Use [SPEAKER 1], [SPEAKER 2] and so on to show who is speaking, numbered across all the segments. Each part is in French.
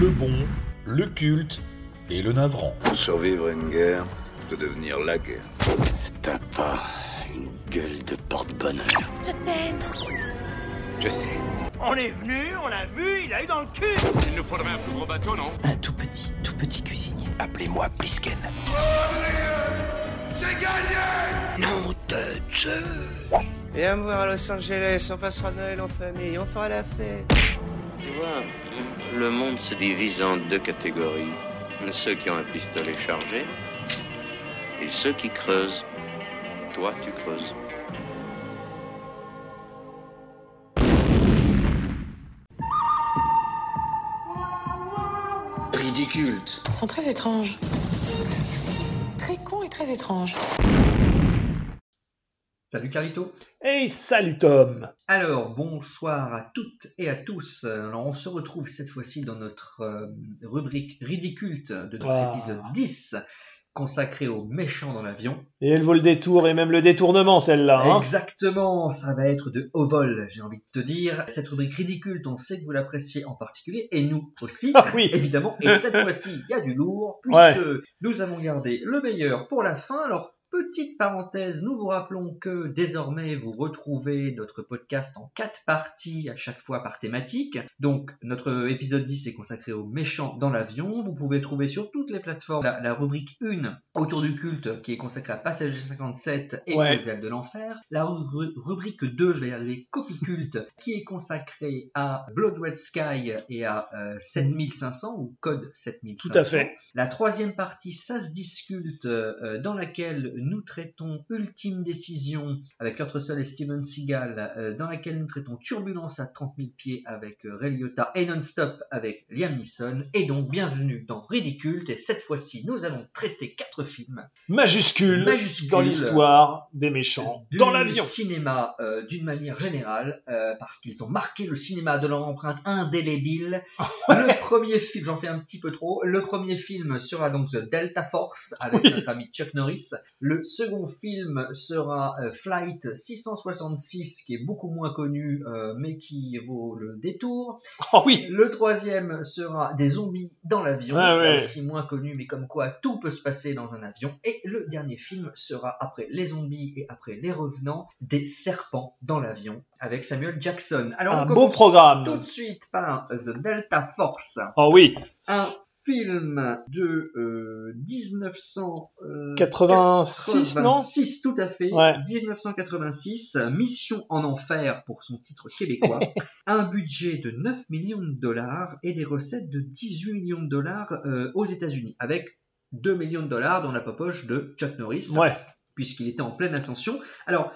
[SPEAKER 1] le bon, le culte et le navrant.
[SPEAKER 2] Survivre à une guerre, de devenir la guerre.
[SPEAKER 3] T'as pas une gueule de porte-bonheur.
[SPEAKER 4] Je t'aime.
[SPEAKER 3] Je sais.
[SPEAKER 5] On est venu, on l'a vu, il a eu dans le cul
[SPEAKER 6] Il nous faudrait un plus gros bateau, non?
[SPEAKER 7] Un tout petit, tout petit cuisinier.
[SPEAKER 3] Appelez-moi Plisken.
[SPEAKER 7] Nom de Dieu
[SPEAKER 8] Viens me voir à Los Angeles, on passera Noël en famille, on fera la fête.
[SPEAKER 9] Tu vois, le monde se divise en deux catégories. Ceux qui ont un pistolet chargé et ceux qui creusent. Toi, tu creuses.
[SPEAKER 3] Ridicule.
[SPEAKER 7] Ils sont très étranges. Très cons et très étranges.
[SPEAKER 10] Salut Carito.
[SPEAKER 11] Hey, salut Tom.
[SPEAKER 10] Alors, bonsoir à toutes et à tous. Alors, on se retrouve cette fois-ci dans notre euh, rubrique ridicule de notre
[SPEAKER 11] Ah.
[SPEAKER 10] épisode 10, consacré aux méchants dans l'avion.
[SPEAKER 11] Et elle vaut le détour et même le détournement, celle-là. Hein
[SPEAKER 10] Exactement, ça va être de haut vol, j'ai envie de te dire. Cette rubrique ridicule, on sait que vous l'appréciez en particulier, et nous aussi,
[SPEAKER 11] Ah oui.
[SPEAKER 10] évidemment. Et cette fois-ci, il y a du lourd, puisque
[SPEAKER 11] Ouais.
[SPEAKER 10] nous avons gardé le meilleur pour la fin. Alors, petite parenthèse, nous vous rappelons que désormais, vous retrouvez notre podcast en quatre parties, à chaque fois par thématique. Donc, notre épisode 10 est consacré aux méchants dans l'avion. Vous pouvez trouver sur toutes les plateformes la, la rubrique 1 autour du culte, qui est consacrée à Passager 57 et
[SPEAKER 11] Ouais.
[SPEAKER 10] les ailes de l'enfer. La ru- rubrique 2, je vais y arriver, copie culte, qui est consacrée à Blood Red Sky et à euh, 7500 ou code 7500.
[SPEAKER 11] Tout à fait.
[SPEAKER 10] La troisième partie, ça se discute, euh, dans laquelle nous traitons Ultime Décision avec Kurt Russell et Steven Seagal, euh, dans laquelle nous traitons Turbulence à 30 000 pieds avec euh, Ray Liotta et Non-Stop avec Liam Neeson. Et donc, bienvenue dans Ridicule. Et cette fois-ci, nous allons traiter quatre films
[SPEAKER 11] Majuscule,
[SPEAKER 10] Majuscule.
[SPEAKER 11] dans l'histoire des méchants
[SPEAKER 10] du
[SPEAKER 11] dans l'avion.
[SPEAKER 10] cinéma euh, d'une manière générale, euh, parce qu'ils ont marqué le cinéma de leur empreinte indélébile. le premier film, j'en fais un petit peu trop, le premier film sera donc The Delta Force avec
[SPEAKER 11] Oui.
[SPEAKER 10] notre ami Chuck Norris. Le second film sera euh, Flight 666, qui est beaucoup moins connu, euh, mais qui vaut le détour.
[SPEAKER 11] Oh oui,
[SPEAKER 10] Le troisième sera des zombies dans l'avion,
[SPEAKER 11] Ah ouais.
[SPEAKER 10] aussi moins connu, mais comme quoi tout peut se passer dans un avion. Et le dernier film sera après les zombies et après les revenants, des serpents dans l'avion avec Samuel Jackson. Alors
[SPEAKER 11] un
[SPEAKER 10] on
[SPEAKER 11] beau programme.
[SPEAKER 10] tout de suite par The Delta Force,
[SPEAKER 11] Oh oui,
[SPEAKER 10] un film de euh, 1900. euh,
[SPEAKER 11] 86, non
[SPEAKER 10] 86, tout à fait.
[SPEAKER 11] Ouais.
[SPEAKER 10] 1986, Mission en enfer pour son titre québécois. un budget de 9 millions de dollars et des recettes de 18 millions de dollars euh, aux États-Unis, avec 2 millions de dollars dans la poche de Chuck Norris,
[SPEAKER 11] Ouais,
[SPEAKER 10] puisqu'il était en pleine ascension. Alors,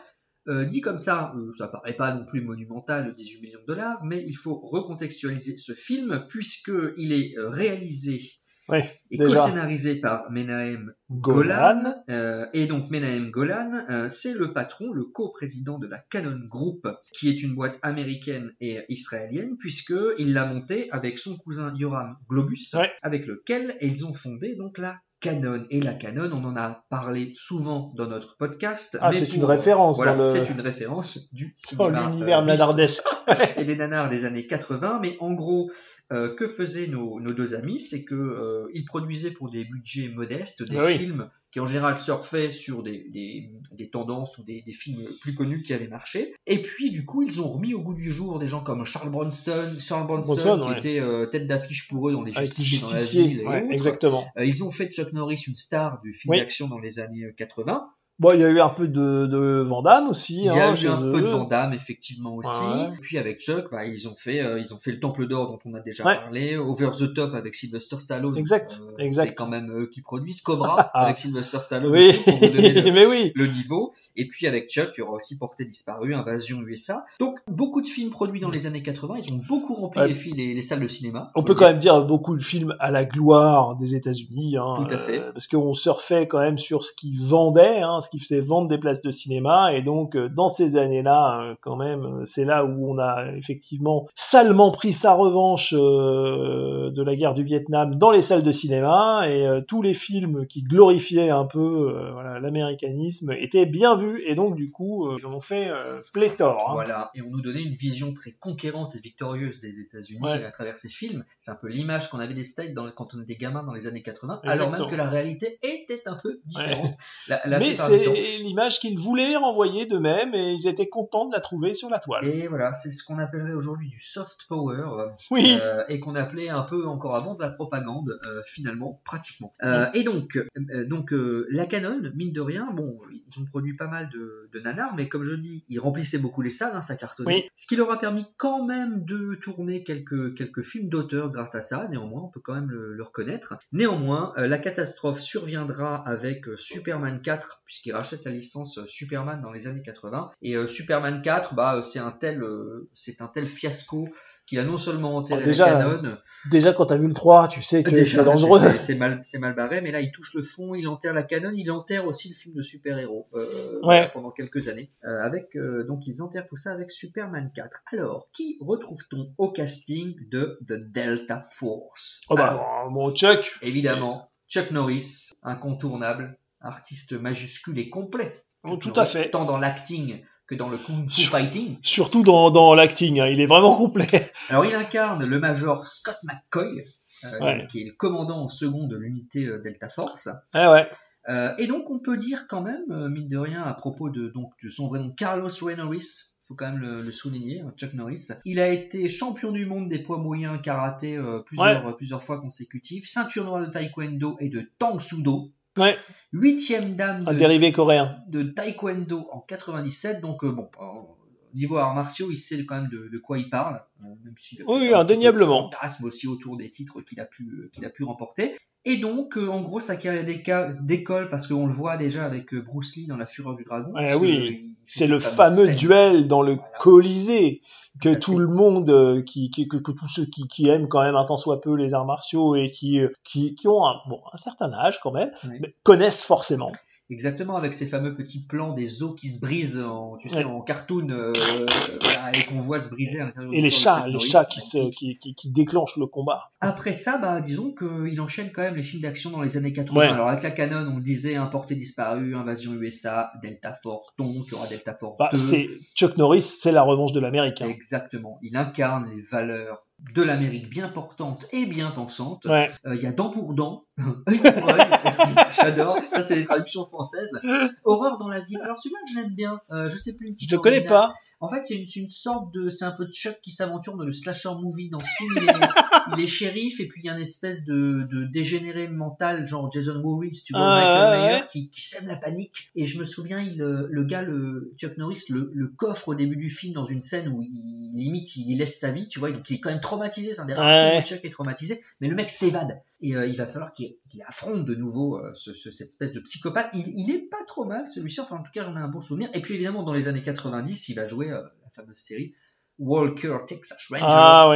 [SPEAKER 10] euh, dit comme ça, euh, ça paraît pas non plus monumental, 18 millions de dollars, mais il faut recontextualiser ce film, puisqu'il est euh, réalisé
[SPEAKER 11] ouais.
[SPEAKER 10] et co-scénarisé par Menahem
[SPEAKER 11] Golan.
[SPEAKER 10] Golan. Euh, et donc Menahem Golan, c'est le patron, le co-président de la Canon Group, qui est une boîte américaine et israélienne, puisque il l'a montée avec son cousin Yoram Globus,
[SPEAKER 11] Ouais.
[SPEAKER 10] avec lequel ils ont fondé donc la Canon. Et la Canon, on en a parlé souvent dans notre podcast.
[SPEAKER 11] Ah, c'est une référence
[SPEAKER 10] Voilà,
[SPEAKER 11] le-
[SPEAKER 10] c'est une référence du
[SPEAKER 11] Dans
[SPEAKER 10] cinéma.
[SPEAKER 11] l'univers
[SPEAKER 10] euh, bis
[SPEAKER 11] nanardesque.
[SPEAKER 10] et des nanars des années 80. Mais en gros, euh, que faisaient nos, nos deux amis? C'est que euh, ils produisaient pour des budgets modestes des
[SPEAKER 11] Ah oui.
[SPEAKER 10] films qui en général surfaient sur des, des, des tendances ou des, des films plus connus qui avaient marché. Et puis du coup, ils ont remis au goût du jour des gens comme Charles Bronson, Charles Bronson,
[SPEAKER 11] Bronson,
[SPEAKER 10] qui
[SPEAKER 11] ouais.
[SPEAKER 10] était euh, tête d'affiche pour eux dans les
[SPEAKER 11] les
[SPEAKER 10] justiciers dans la ville et
[SPEAKER 11] Ouais,
[SPEAKER 10] autres.
[SPEAKER 11] exactement.
[SPEAKER 10] Euh, ils ont fait de Chuck Norris une star du film
[SPEAKER 11] Oui.
[SPEAKER 10] d'action dans les années 80.
[SPEAKER 11] Bon, il y a eu un peu de, de Van Damme aussi.
[SPEAKER 10] Il y a
[SPEAKER 11] hein,
[SPEAKER 10] eu un peu de. Van Damme effectivement aussi.
[SPEAKER 11] Ouais.
[SPEAKER 10] Puis avec Chuck, bah, ils ont fait euh, ils ont fait le Temple d'or dont on a déjà
[SPEAKER 11] Ouais.
[SPEAKER 10] parlé, Over the Top avec Sylvester Stallone.
[SPEAKER 11] Exact,
[SPEAKER 10] Euh,
[SPEAKER 11] exact.
[SPEAKER 10] C'est quand même eux qui produisent Cobra avec Sylvester Stallone
[SPEAKER 11] Oui,
[SPEAKER 10] aussi, pour vous donner le,
[SPEAKER 11] mais oui.
[SPEAKER 10] le niveau. Et puis avec Chuck, il y aura aussi Portée disparue, Invasion USA. Donc beaucoup de films produits dans les années 80. Ils ont beaucoup rempli
[SPEAKER 11] Ouais.
[SPEAKER 10] les, fi- les, les salles de cinéma.
[SPEAKER 11] On peut quand même dire beaucoup de films à la gloire des États-Unis. Hein,
[SPEAKER 10] Tout à fait.
[SPEAKER 11] euh, parce qu'on surfait quand même sur ce qu'ils vendaient. Hein, ce qui faisait vendre des places de cinéma. Et donc, euh, dans ces années-là, euh, quand même, euh, c'est là où on a effectivement salement pris sa revanche de la guerre du Vietnam dans les salles de cinéma. Et tous les films qui glorifiaient un peu voilà, l'américanisme étaient bien vus. Et donc, du coup, ils en ont fait pléthore. hein.
[SPEAKER 10] Voilà, et on nous donnait une vision très conquérante et victorieuse des États-Unis
[SPEAKER 11] Ouais.
[SPEAKER 10] à travers ces films. C'est un peu l'image qu'on avait des States dans, quand on était gamin dans les années 80, alors même que la réalité était un peu différente. La, la
[SPEAKER 11] Mais. C'est l'image qu'ils voulaient renvoyer d'eux-mêmes et ils étaient contents de la trouver sur la toile.
[SPEAKER 10] Et voilà, c'est ce qu'on appellerait aujourd'hui du soft power,
[SPEAKER 11] Oui.
[SPEAKER 10] euh, et qu'on appelait un peu encore avant de la propagande, euh, finalement, pratiquement. Euh, et donc, donc la Canon, mine de rien, bon, ils ont produit pas mal de, de nanars, mais comme je dis, ils remplissaient beaucoup les salles, hein, ça cartonnait.
[SPEAKER 11] Oui.
[SPEAKER 10] Ce qui leur a permis quand même de tourner quelques, quelques films d'auteur grâce à ça, néanmoins, on peut quand même le, le reconnaître. Néanmoins, la catastrophe surviendra avec Superman 4, puisqu'ils rachètent la licence euh, Superman dans les années 80. Et euh, Superman 4, bah, euh, c'est un tel, euh, c'est un tel fiasco qu'il a non seulement enterré
[SPEAKER 11] Ah, déjà,
[SPEAKER 10] la Canon,
[SPEAKER 11] Déjà, quand t'as vu le 3, tu sais que c'est dangereux.
[SPEAKER 10] c'est- mal, c'est mal barré, mais là, il touche le fond, il enterre la canon, il enterre aussi le film de super-héros euh, voilà, pendant quelques années. Euh, avec, euh, donc, ils enterrent tout ça avec Superman 4. Alors, qui retrouve-t-on au casting de The Delta Force?
[SPEAKER 11] Oh bah,
[SPEAKER 10] Alors,
[SPEAKER 11] bon, Chuck.
[SPEAKER 10] Évidemment, Chuck Norris, incontournable, artiste majuscule et complet.
[SPEAKER 11] Oh, tout à fait.
[SPEAKER 10] Tant dans l'acting que dans le kung fu fighting.
[SPEAKER 11] Surtout dans, dans l'acting, hein, il est vraiment complet.
[SPEAKER 10] Alors, il incarne le major Scott McCoy, euh,
[SPEAKER 11] Ouais.
[SPEAKER 10] qui est le commandant en second de l'unité euh, Delta Force.
[SPEAKER 11] Ah ouais.
[SPEAKER 10] Euh, et donc, on peut dire quand même, euh, mine de rien, à propos de, donc, de son vrai nom, Carlos Ray Norris, faut quand même le, le souligner, hein, Chuck Norris. Il a été champion du monde des poids moyens karaté plusieurs, plusieurs fois consécutives, ceinture noire de taekwondo et de tang sudo.
[SPEAKER 11] Ouais.
[SPEAKER 10] Huitième dame
[SPEAKER 11] Un
[SPEAKER 10] de,
[SPEAKER 11] dérivé coréen.
[SPEAKER 10] de taekwondo en 97. Donc, euh, bon, au niveau arts martiaux, il sait quand même de, de quoi il parle. euh, même s'il a
[SPEAKER 11] Oui, indéniablement.
[SPEAKER 10] fantasme aussi autour des titres qu'il a pu, euh, qu'il a pu remporter. Et donc, euh, en gros, sa carrière d'école, parce qu'on le voit déjà avec euh, Bruce Lee dans La Fureur du Dragon. Que,
[SPEAKER 11] oui. C'est le fameux
[SPEAKER 10] scène.
[SPEAKER 11] duel dans le Colisée que
[SPEAKER 10] Tout
[SPEAKER 11] le monde, euh, qui, qui- que, que tous ceux qui, qui aiment quand même un tant soit peu les arts martiaux et qui, euh, qui, qui ont un, bon, un certain âge quand même,
[SPEAKER 10] Oui.
[SPEAKER 11] connaissent forcément.
[SPEAKER 10] Exactement, avec ces fameux petits plans des os qui se brisent, en, tu sais,
[SPEAKER 11] Ouais.
[SPEAKER 10] en cartoon, euh, voilà, et qu'on voit se briser à l'intérieur
[SPEAKER 11] Et les chats, les chats qui, se, qui, qui, qui déclenchent le combat.
[SPEAKER 10] Après ça, bah, disons qu'il enchaîne quand même les films d'action dans les années 80.
[SPEAKER 11] Ouais.
[SPEAKER 10] Alors avec la Canon, on le disait, Importé disparu, Invasion USA, Delta Force, donc il y aura Delta Force
[SPEAKER 11] Bah,
[SPEAKER 10] 2.
[SPEAKER 11] c'est Chuck Norris, c'est la revanche de l'Amérique. hein.
[SPEAKER 10] Exactement. Il incarne les valeurs de l'Amérique bien portante et bien pensante.
[SPEAKER 11] Ouais.
[SPEAKER 10] Euh, Il y a dent pour dent, œil pour œil aussi. J'adore. Ça, c'est les traductions françaises. Horreur dans la ville. Alors celui-là, je l'aime bien. Euh, je sais plus une petite.
[SPEAKER 11] Je le connais pas.
[SPEAKER 10] En fait, c'est une, sorte de, c'est un peu de Chuck qui s'aventure dans le slasher movie. Dans ce film, il est, il est shérif et puis il y a une espèce de, de dégénéré mental, genre Jason Voorhees, tu vois,
[SPEAKER 11] Ah,
[SPEAKER 10] Michael
[SPEAKER 11] ouais,
[SPEAKER 10] Mayer,
[SPEAKER 11] ouais.
[SPEAKER 10] qui, qui sème la panique. Et je me souviens, il, euh, le gars, le Chuck Norris, le, le coffre au début du film dans une scène où il limite, il laisse sa vie, tu vois, donc il est quand même traumatisé. C'est un des rares
[SPEAKER 11] Ouais.
[SPEAKER 10] Chuck est traumatisé, mais le mec s'évade. Et euh, il va falloir qu'il affronte de nouveau euh, ce- ce- cette espèce de psychopathe. Il, il est pas trop mal celui-ci, enfin en tout cas j'en ai un bon souvenir. Et puis évidemment dans les années 90, il va jouer la fameuse série Walker Texas Ranger,
[SPEAKER 11] Ah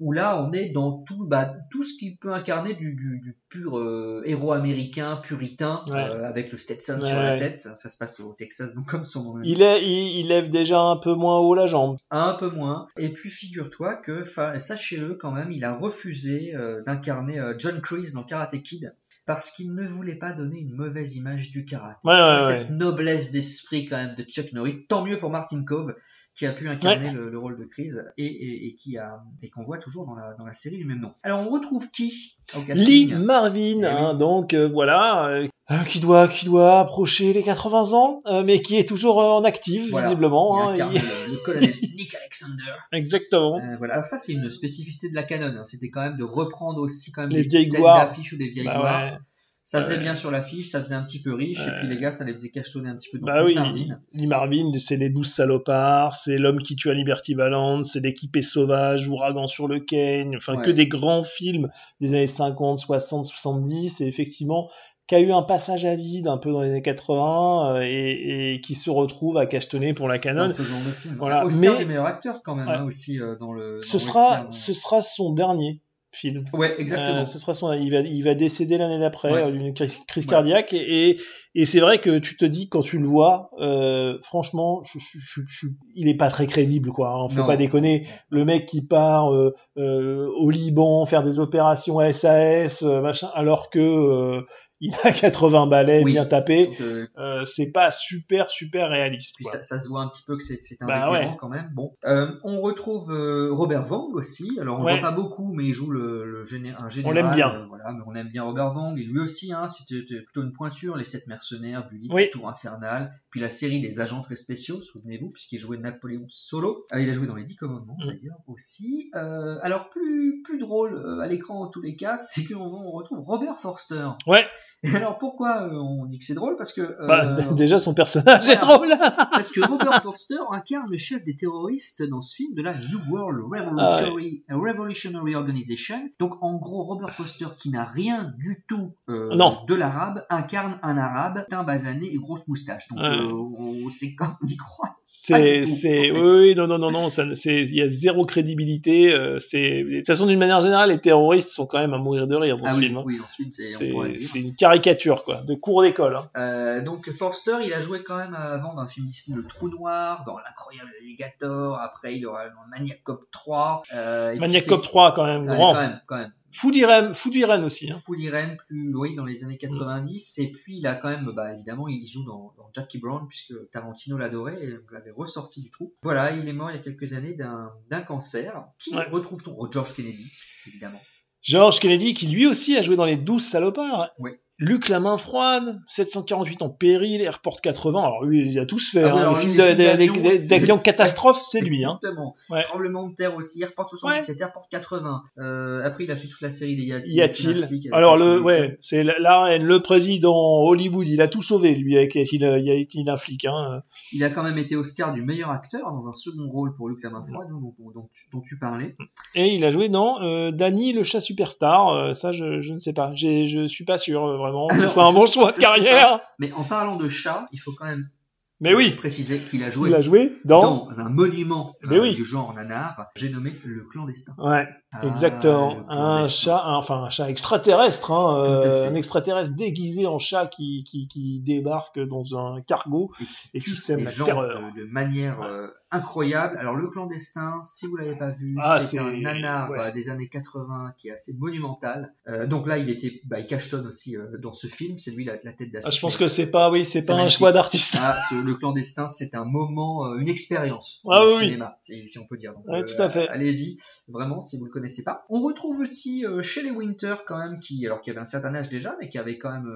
[SPEAKER 10] où là on est dans tout, bah, tout ce qui peut incarner du, du- du pur euh, héros américain, puritain,
[SPEAKER 11] Ouais.
[SPEAKER 10] euh, avec le Stetson
[SPEAKER 11] Ouais,
[SPEAKER 10] sur la tête. Ça se passe au Texas, donc comme son nom.
[SPEAKER 11] Il, est, il, il lève déjà un peu moins haut la jambe.
[SPEAKER 10] Un peu moins. Et puis figure-toi que, sachez-le quand même, il a refusé euh, d'incarner euh, John Kreese dans Karate Kid parce qu'il ne voulait pas donner une mauvaise image du karaté.
[SPEAKER 11] Ouais, ouais,
[SPEAKER 10] Cette
[SPEAKER 11] ouais.
[SPEAKER 10] noblesse d'esprit quand même de Chuck Norris. Tant mieux pour Martin Cove qui a pu incarner le, le rôle de Kreese et, et, et qui a et qu'on voit toujours dans la, dans la série du même nom. Alors on retrouve qui au
[SPEAKER 11] Lee Marvin,
[SPEAKER 10] Eh
[SPEAKER 11] hein,
[SPEAKER 10] oui.
[SPEAKER 11] donc euh, voilà, euh, euh, qui doit qui doit approcher les 80 ans, euh, mais qui est toujours en active
[SPEAKER 10] Voilà.
[SPEAKER 11] visiblement.
[SPEAKER 10] Il
[SPEAKER 11] hein, il-
[SPEAKER 10] le, le colonel Nick Alexander.
[SPEAKER 11] Exactement.
[SPEAKER 10] Voilà. Alors ça, c'est une spécificité de la canon. hein. C'était quand même de reprendre aussi quand même
[SPEAKER 11] Les
[SPEAKER 10] des
[SPEAKER 11] vieilles
[SPEAKER 10] d'affiches ou des vieilles
[SPEAKER 11] Bah
[SPEAKER 10] gloires.
[SPEAKER 11] ouais.
[SPEAKER 10] Ça faisait bien sur l'affiche, ça faisait un petit peu riche, et puis les gars, ça les faisait cachetonner un petit peu. Donc,
[SPEAKER 11] Bah oui,
[SPEAKER 10] Marvin.
[SPEAKER 11] Lee Marvin, c'est les douze salopards, c'est l'homme qui tue à Liberty Valance, c'est l'équipée sauvage, ouragan sur le Kane, enfin que des grands films des années 50, 60, 70, et effectivement qui a eu un passage à vide un peu dans les années 80 euh, et, et qui se retrouve à cachetonner pour la Canon.
[SPEAKER 10] Dans ce genre de film.
[SPEAKER 11] Voilà,
[SPEAKER 10] Oscar
[SPEAKER 11] mais-
[SPEAKER 10] des meilleurs acteurs quand même
[SPEAKER 11] Ouais.
[SPEAKER 10] hein, aussi euh, dans le.
[SPEAKER 11] Ce
[SPEAKER 10] dans
[SPEAKER 11] sera,
[SPEAKER 10] Western.
[SPEAKER 11] ce sera son dernier film.
[SPEAKER 10] Ouais, exactement.
[SPEAKER 11] Euh, ce sera son, il va, il va décéder l'année d'après euh, d'une crise, cardiaque et, et, Et c'est vrai que tu te dis quand tu le vois, euh, franchement, je, je- je- il est pas très crédible, quoi. Hein, faut
[SPEAKER 10] Non.
[SPEAKER 11] pas déconner. Le mec qui part euh, euh, au Liban faire des opérations SAS, euh, machin, alors que euh, il a 80 balais
[SPEAKER 10] Oui.
[SPEAKER 11] bien tapés,
[SPEAKER 10] euh,
[SPEAKER 11] c'est pas super super réaliste.
[SPEAKER 10] Puis
[SPEAKER 11] quoi.
[SPEAKER 10] ça, ça se voit un petit peu que c'est un
[SPEAKER 11] Bah
[SPEAKER 10] vétéran
[SPEAKER 11] ouais.
[SPEAKER 10] quand même. Bon, Euh, on retrouve euh, Robert Vang aussi. Alors on
[SPEAKER 11] Ouais.
[SPEAKER 10] le voit pas beaucoup, mais il joue le, le géné- un général.
[SPEAKER 11] l'aime bien.
[SPEAKER 10] voilà, mais on aime bien Robert Vang et lui aussi. Hein, C'était plutôt une pointure. Les sept mercenaires, Bully,
[SPEAKER 11] Oui.
[SPEAKER 10] Tour infernal, puis la série des agents très spéciaux. Souvenez-vous, puisqu'il jouait Napoléon Solo. Euh, il a joué dans les Dix Commandements
[SPEAKER 11] Mm.
[SPEAKER 10] d'ailleurs aussi. Euh, alors plus plus drôle euh, à l'écran en tous les cas, c'est qu'on on retrouve Robert Forster.
[SPEAKER 11] Ouais.
[SPEAKER 10] Et alors pourquoi euh, on dit que c'est drôle? Parce que euh,
[SPEAKER 11] Bah, déjà son personnage est
[SPEAKER 10] voilà.
[SPEAKER 11] drôle.
[SPEAKER 10] parce que Robert Forster incarne le chef des terroristes dans ce film de la New World Revolutionary, Revolutionary Organization. Donc en gros, Robert Forster, qui n'a rien du tout euh,
[SPEAKER 11] Non.
[SPEAKER 10] de l'arabe, incarne un arabe, teint basané et grosse moustache. Donc
[SPEAKER 11] Ouais.
[SPEAKER 10] euh, on- c'est comme on y croit.
[SPEAKER 11] C'est,
[SPEAKER 10] en fait.
[SPEAKER 11] oui, non, non, non, non, c'est, il y a zéro crédibilité. euh, c'est, de toute façon, d'une manière générale, les terroristes sont quand même à mourir de rire dans
[SPEAKER 10] Ah
[SPEAKER 11] ce
[SPEAKER 10] oui,
[SPEAKER 11] film. hein.
[SPEAKER 10] oui, dire.
[SPEAKER 11] c'est une caricature, quoi, de cours d'école. Hein.
[SPEAKER 10] Euh, donc Forster, il a joué quand même avant dans le film Disney Le Trou Noir, dans L'incroyable Alligator, après il aura dans Maniac Cop 3. Euh, et
[SPEAKER 11] Maniac Cop 3, quand même,
[SPEAKER 10] Ouais,
[SPEAKER 11] grand.
[SPEAKER 10] quand même, quand même.
[SPEAKER 11] Food Irene, Food Irene aussi. Hein.
[SPEAKER 10] Full Irene, plus oui, dans les années 90. Et puis il a quand même, bah, évidemment, il joue dans, dans Jackie Brown puisque Tarantino l'adorait et l'avait ressorti du trou. Voilà, il est mort il y a quelques années d'un cancer. Qui
[SPEAKER 11] Ouais.
[SPEAKER 10] retrouve-t-on? Oh, George Kennedy, évidemment.
[SPEAKER 11] George Kennedy, qui lui aussi a joué dans les 12 salopards.
[SPEAKER 10] Ouais.
[SPEAKER 11] Luc la main froide, 748 en péril, Airport 80. Alors lui, il a tous fait.
[SPEAKER 10] Ah oui,
[SPEAKER 11] hein,
[SPEAKER 10] d'avion,
[SPEAKER 11] d'avion catastrophe, c'est lui. Hein.
[SPEAKER 10] Exactement.
[SPEAKER 11] Ouais.
[SPEAKER 10] Tremblement de terre aussi, Airport 77, Airport 80. Euh, après, il a fait toute la série des Y a-t-il
[SPEAKER 11] Alors
[SPEAKER 10] la
[SPEAKER 11] le, ouais, c'est reine, le président Hollywood, il a tout sauvé lui avec Y a-t-il un flic. Hein.
[SPEAKER 10] Il a quand même été Oscar du meilleur acteur dans un second rôle pour Luc la main froide, dont, dont- dont tu- dont tu parlais.
[SPEAKER 11] Et il a joué dans euh, Danny le chat superstar. Euh, ça, je, je ne sais pas. Je suis pas sûr euh, vraiment que ce soit un bon choix de carrière.
[SPEAKER 10] Mais en parlant de chat, il faut quand même
[SPEAKER 11] Mais oui,
[SPEAKER 10] préciser qu'il a joué
[SPEAKER 11] il a joué dans.
[SPEAKER 10] dans un monument euh,
[SPEAKER 11] oui.
[SPEAKER 10] du genre nanar, j'ai nommé Le Clandestin.
[SPEAKER 11] Ouais,
[SPEAKER 10] Ah,
[SPEAKER 11] exactement. un chat, un- enfin un chat extraterrestre, hein, euh, un extraterrestre déguisé en chat qui, qui, qui débarque dans un cargo et qui sème la terreur.
[SPEAKER 10] de, de manière euh, incroyable. Alors Le Clandestin, si vous l'avez pas vu,
[SPEAKER 11] Ah,
[SPEAKER 10] c'est un nanar
[SPEAKER 11] ouais.
[SPEAKER 10] euh, des années 80 qui est assez monumental. Euh, donc là, il était, bah, il cachetonne aussi euh, dans ce film. C'est lui la, la tête d'affiche.
[SPEAKER 11] Ah, je pense que c'est pas, oui, c'est pas un choix d'artiste.
[SPEAKER 10] Ah, ce- le clandestin, c'est un moment, euh, une expérience
[SPEAKER 11] Ah oui,
[SPEAKER 10] cinéma, si, si on peut dire. Donc,
[SPEAKER 11] Ouais, tout à fait.
[SPEAKER 10] Allez-y, vraiment, si vous le connaissez pas. On retrouve aussi Shelley Winter, quand même, qui, alors qui avait un certain âge déjà, mais qui avait quand même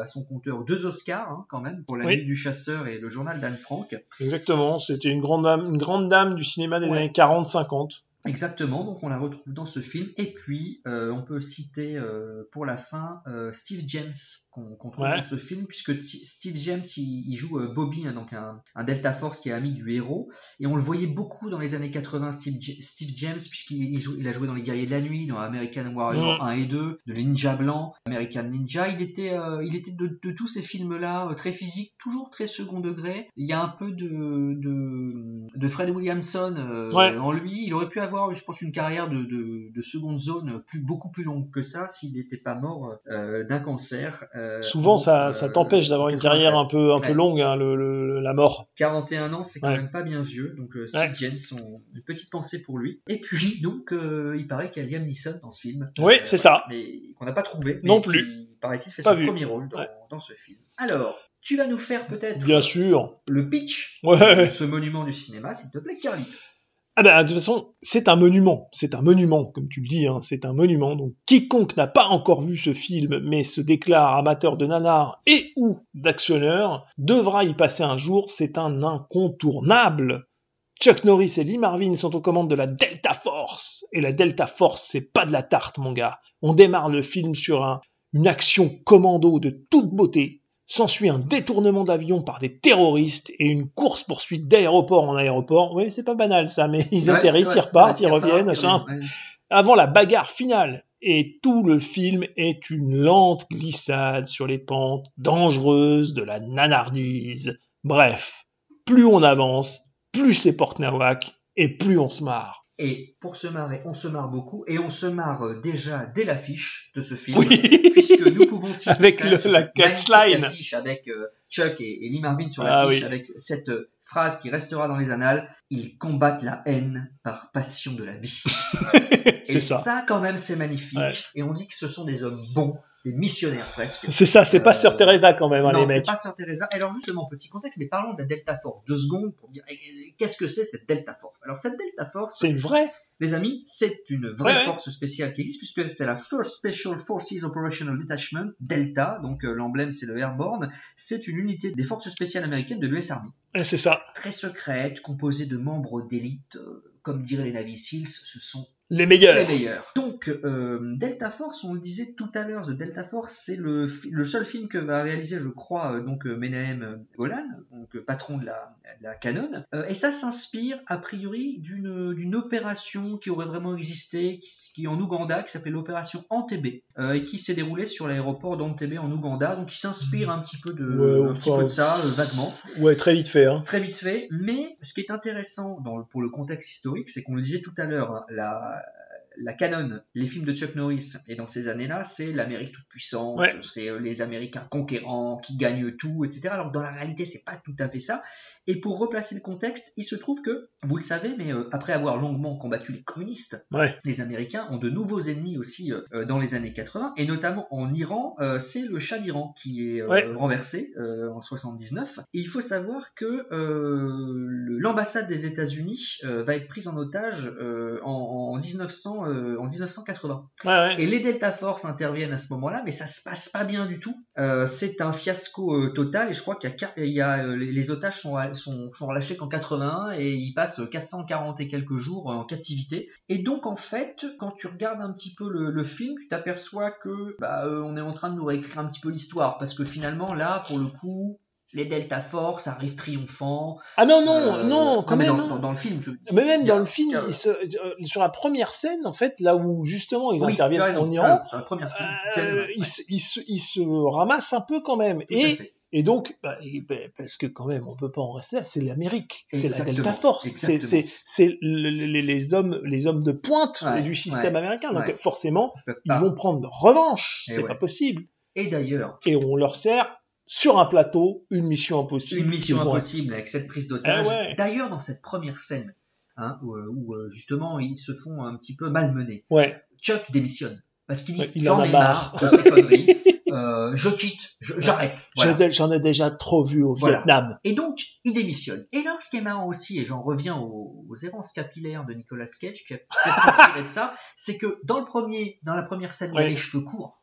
[SPEAKER 10] à son compteur deux Oscars, hein, quand même, pour La
[SPEAKER 11] Oui.
[SPEAKER 10] Nuit du Chasseur et le journal d'Anne Frank.
[SPEAKER 11] Exactement. C'était une grande dame, une grande dame du cinéma des
[SPEAKER 10] Ouais.
[SPEAKER 11] années 40-50.
[SPEAKER 10] Exactement, donc on la retrouve dans ce film. Et puis, euh, on peut citer euh, pour la fin euh, Steve James qu'on qu'on trouve
[SPEAKER 11] Ouais.
[SPEAKER 10] dans ce film, puisque Steve James il, il joue Bobby, hein, donc un, un Delta Force qui est ami du héros. Et on le voyait beaucoup dans les années 80, Steve, J- Steve James, puisqu'il il joue- il a joué dans Les Guerriers de la Nuit, dans American Warrior
[SPEAKER 11] Mm.
[SPEAKER 10] 1 et 2, de Les Ninjas Blancs, American Ninja. Il était, il était de, de tous ces films-là, très physique, toujours très second degré. Il y a un peu de, de, de Fred Williamson
[SPEAKER 11] Ouais.
[SPEAKER 10] en lui. Il aurait pu avoir, je pense, une carrière de, de, de seconde zone plus, beaucoup plus longue que ça s'il n'était pas mort euh, d'un cancer. Euh,
[SPEAKER 11] Souvent,
[SPEAKER 10] donc,
[SPEAKER 11] ça,
[SPEAKER 10] euh,
[SPEAKER 11] ça t'empêche d'avoir une
[SPEAKER 10] 93.
[SPEAKER 11] carrière un peu, un peu longue, hein, le, le- la mort.
[SPEAKER 10] 41 ans, c'est quand
[SPEAKER 11] Ouais.
[SPEAKER 10] même pas bien vieux. Donc Steve
[SPEAKER 11] Ouais.
[SPEAKER 10] On- une petite pensée pour lui. Et puis, donc, il paraît qu'il y a Liam Neeson dans ce film.
[SPEAKER 11] Oui, c'est ça.
[SPEAKER 10] Mais qu'on n'a pas trouvé.
[SPEAKER 11] Non plus.
[SPEAKER 10] paraît-il, fait
[SPEAKER 11] Pas
[SPEAKER 10] son
[SPEAKER 11] vu.
[SPEAKER 10] premier rôle dans, ce film. Alors, tu vas nous faire peut-être
[SPEAKER 11] Bien sûr.
[SPEAKER 10] le pitch
[SPEAKER 11] Ouais.
[SPEAKER 10] de ce monument du cinéma, s'il te plaît, Carly.
[SPEAKER 11] Ah ben, de toute façon, c'est un monument. C'est un monument, comme tu le dis, hein, c'est un monument. Donc, quiconque n'a pas encore vu ce film, mais se déclare amateur de nanar et ou d'actionneur, devra y passer un jour. C'est un incontournable. Chuck Norris et Lee Marvin sont aux commandes de la Delta Force. Et la Delta Force, c'est pas de la tarte, mon gars. On démarre le film sur un, une action commando de toute beauté. S'ensuit un détournement d'avion par des terroristes et une course-poursuite d'aéroport en aéroport. Oui, c'est pas banal ça, mais ils
[SPEAKER 10] Ouais,
[SPEAKER 11] atterrissent,
[SPEAKER 10] ouais,
[SPEAKER 11] ils repartent,
[SPEAKER 10] ouais,
[SPEAKER 11] ils reviennent, machin. Avant la bagarre finale. Et tout le film est une lente glissade sur les pentes dangereuses de la nanardise. Bref, plus on avance, plus c'est porte nawak et plus on se marre.
[SPEAKER 10] Et pour se marrer, on se marre beaucoup et on se marre euh, déjà dès l'affiche de ce film,
[SPEAKER 11] Oui.
[SPEAKER 10] puisque nous pouvons citer
[SPEAKER 11] Avec le- la catchline.
[SPEAKER 10] affiche avec euh, Chuck et, et Lee Marvin sur
[SPEAKER 11] Ah
[SPEAKER 10] l'affiche
[SPEAKER 11] oui.
[SPEAKER 10] avec cette euh, phrase qui restera dans les annales ils combattent la haine par passion de la vie.
[SPEAKER 11] C'est
[SPEAKER 10] et
[SPEAKER 11] ça.
[SPEAKER 10] quand même, c'est magnifique.
[SPEAKER 11] Ouais.
[SPEAKER 10] Et on dit que ce sont des hommes bons, des missionnaires presque.
[SPEAKER 11] C'est ça, c'est pas
[SPEAKER 10] Euh,
[SPEAKER 11] Sœur Teresa quand même, hein,
[SPEAKER 10] non,
[SPEAKER 11] les
[SPEAKER 10] c'est
[SPEAKER 11] mecs.
[SPEAKER 10] pas Sœur Teresa. Alors justement, petit contexte, mais parlons de la Delta Force deux secondes pour dire eh, eh, qu'est-ce que c'est cette Delta Force? Alors cette Delta Force,
[SPEAKER 11] C'est une vraie.
[SPEAKER 10] les amis, c'est une vraie
[SPEAKER 11] Ouais,
[SPEAKER 10] force spéciale qui existe puisque c'est la First Special Forces Operational Detachment, Delta, donc euh, l'emblème c'est le Airborne. C'est une unité des forces spéciales américaines de l'US Army.
[SPEAKER 11] C'est ça.
[SPEAKER 10] Très secrète, composée de membres d'élite, euh, comme diraient les Navy Seals, ce sont
[SPEAKER 11] Les meilleurs.
[SPEAKER 10] les meilleurs. Donc, euh, Delta Force, on le disait tout à l'heure, The Delta Force, c'est le, le seul film que va réaliser, je crois, euh, donc euh, Menahem Golan, donc euh, patron de la, la Canon. Euh, et ça s'inspire, a priori, d'une opération qui aurait vraiment existé, qui, qui est en Ouganda, qui s'appelle l'opération Entebbe, euh, et qui s'est déroulée sur l'aéroport d'Entebbe en Ouganda. Donc, il s'inspire un petit peu de,
[SPEAKER 11] Ouais,
[SPEAKER 10] un petit peu de ça, euh, vaguement
[SPEAKER 11] Ouais, très vite fait. Hein.
[SPEAKER 10] très vite fait. Mais ce qui est intéressant dans le- pour le contexte historique, c'est qu'on le disait tout à l'heure, hein, la, la canon, les films de Chuck Norris, et dans ces années-là, c'est l'Amérique toute puissante,
[SPEAKER 11] Ouais.
[SPEAKER 10] c'est euh, les Américains conquérants qui gagnent tout, etc. Alors que dans la réalité, c'est pas tout à fait ça. Et pour replacer le contexte, il se trouve que, vous le savez, mais euh, après avoir longuement combattu les communistes,
[SPEAKER 11] Ouais.
[SPEAKER 10] les Américains ont de nouveaux ennemis aussi euh, euh, dans les années 80, et notamment en Iran, euh, c'est le Shah d'Iran qui est
[SPEAKER 11] Ouais.
[SPEAKER 10] renversé en 79. Et il faut savoir que l'ambassade des États-Unis va être prise en otage en, en 1900, euh, en 1980.
[SPEAKER 11] Ouais, ouais.
[SPEAKER 10] Et les Delta Force interviennent à ce moment-là, mais ça se passe pas bien du tout. C'est un fiasco total, et je crois qu'il y a, quar- il y a, les, les otages sont, sont, sont relâchés qu'en 81 et ils passent 440 et quelques jours en captivité. Et donc en fait, quand tu regardes un petit peu le, le film, tu t'aperçois que bah, euh, on est en train de nous réécrire un petit peu l'histoire, parce que finalement là, pour le coup. Les Delta Force arrivent triomphants.
[SPEAKER 11] Ah non, non,
[SPEAKER 10] Euh,
[SPEAKER 11] non, quand même.
[SPEAKER 10] dans,
[SPEAKER 11] hein.
[SPEAKER 10] dans- dans le film, je,
[SPEAKER 11] Mais même dans le film, se- euh, sur la première scène, en fait, là où justement ils
[SPEAKER 10] Oui,
[SPEAKER 11] interviennent en Iran, ils, se, ramassent un peu quand même.
[SPEAKER 10] tout
[SPEAKER 11] Et. Et donc, bah, et- bah, parce que quand même, on peut pas en rester là, c'est l'Amérique, c'est la Delta Force, c'est le- les, les hommes, les hommes de pointe
[SPEAKER 10] Ouais,
[SPEAKER 11] du système
[SPEAKER 10] ouais,
[SPEAKER 11] américain. Donc
[SPEAKER 10] ouais.
[SPEAKER 11] forcément,
[SPEAKER 10] Ils
[SPEAKER 11] vont prendre revanche,
[SPEAKER 10] Eh
[SPEAKER 11] c'est pas possible.
[SPEAKER 10] Et d'ailleurs,
[SPEAKER 11] Et on leur sert sur un plateau une mission impossible.
[SPEAKER 10] une mission
[SPEAKER 11] vont-
[SPEAKER 10] impossible avec cette prise d'otage.
[SPEAKER 11] Ah.
[SPEAKER 10] D'ailleurs, dans cette première scène, hein, où, euh, où, euh, justement ils se font un petit peu malmener. Chuck démissionne parce qu'il dit j'en ai
[SPEAKER 11] marre.
[SPEAKER 10] marre de ces conneries, euh, je quitte, je- j'arrête. Voilà.
[SPEAKER 11] J'en ai déjà trop vu au
[SPEAKER 10] Voilà.
[SPEAKER 11] Vietnam.
[SPEAKER 10] Et donc, il démissionne. Et là, ce qui est marrant aussi, et j'en reviens aux, aux errances capillaires de Nicolas Cage, qui a peut-être s'inspiré de ça, c'est que dans le premier, dans la première scène, il a les cheveux courts.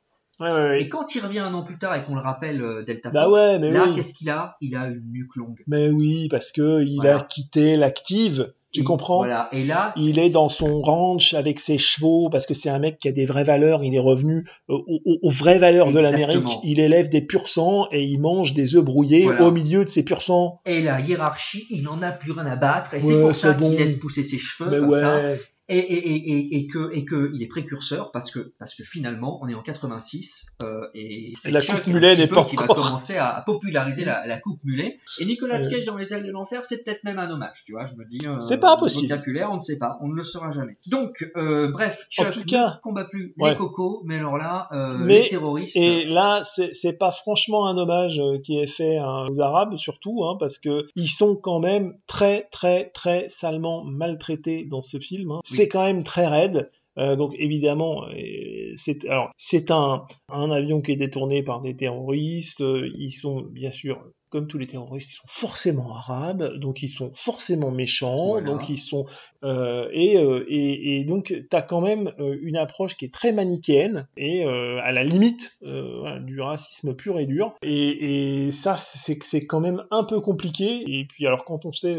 [SPEAKER 10] Et quand il revient un an plus tard et qu'on le rappelle euh, Delta
[SPEAKER 11] Bah
[SPEAKER 10] Force,
[SPEAKER 11] ouais,
[SPEAKER 10] là, qu'est-ce qu'il a? Il a une nuque longue.
[SPEAKER 11] Mais oui, parce que il
[SPEAKER 10] Voilà.
[SPEAKER 11] a quitté l'active. Tu comprends?
[SPEAKER 10] Voilà. Et là,
[SPEAKER 11] Il est dans son ranch avec ses chevaux parce que c'est un mec qui a des vraies valeurs. Il est revenu euh, aux, aux- aux vraies valeurs de l'Amérique. Il élève des pur sang et il mange des œufs brouillés
[SPEAKER 10] Voilà.
[SPEAKER 11] au milieu de ses pur sang.
[SPEAKER 10] Et la hiérarchie, il n'en a plus rien à battre. Et c'est pour ça qu'il laisse pousser ses cheveux
[SPEAKER 11] Mais
[SPEAKER 10] comme ça.
[SPEAKER 11] ouais,
[SPEAKER 10] Et, et, et, et, et que, et que il est précurseur parce que, parce que finalement, on est en 86 euh, et c'est
[SPEAKER 11] la
[SPEAKER 10] Chuck
[SPEAKER 11] coupe mulet n'est pas
[SPEAKER 10] qui va commencer à, à populariser la, la coupe mulet. Et Nicolas
[SPEAKER 11] Ouais.
[SPEAKER 10] Cage dans Les ailes de l'enfer, c'est peut-être même un hommage, tu vois. Je me dis, euh,
[SPEAKER 11] C'est pas impossible.
[SPEAKER 10] Vocabulaire, on ne sait pas, on ne le saura jamais. Donc, euh, bref,
[SPEAKER 11] En
[SPEAKER 10] Chuck
[SPEAKER 11] tout
[SPEAKER 10] ne
[SPEAKER 11] cas,
[SPEAKER 10] combat plus
[SPEAKER 11] ouais.
[SPEAKER 10] les cocos, mais alors là, euh,
[SPEAKER 11] Mais-
[SPEAKER 10] les terroristes.
[SPEAKER 11] Et là, c'est pas franchement un hommage euh, qui est fait hein, aux Arabes, surtout, hein, parce que ils sont quand même très, très, très salement maltraités dans ce film. hein.
[SPEAKER 10] Oui.
[SPEAKER 11] C'est quand même très raide. Euh, donc évidemment, euh, c'est alors c'est un, un avion qui est détourné par des terroristes. euh, Ils sont bien sûr, comme tous les terroristes, ils sont forcément arabes, donc ils sont forcément méchants,
[SPEAKER 10] Voilà.
[SPEAKER 11] donc ils sont euh, et, euh, et, et donc tu as quand même euh, une approche qui est très manichéenne et à la limite voilà, du racisme pur et dur. Et, et ça, c'est c'est quand même un peu compliqué. Et puis alors quand on sait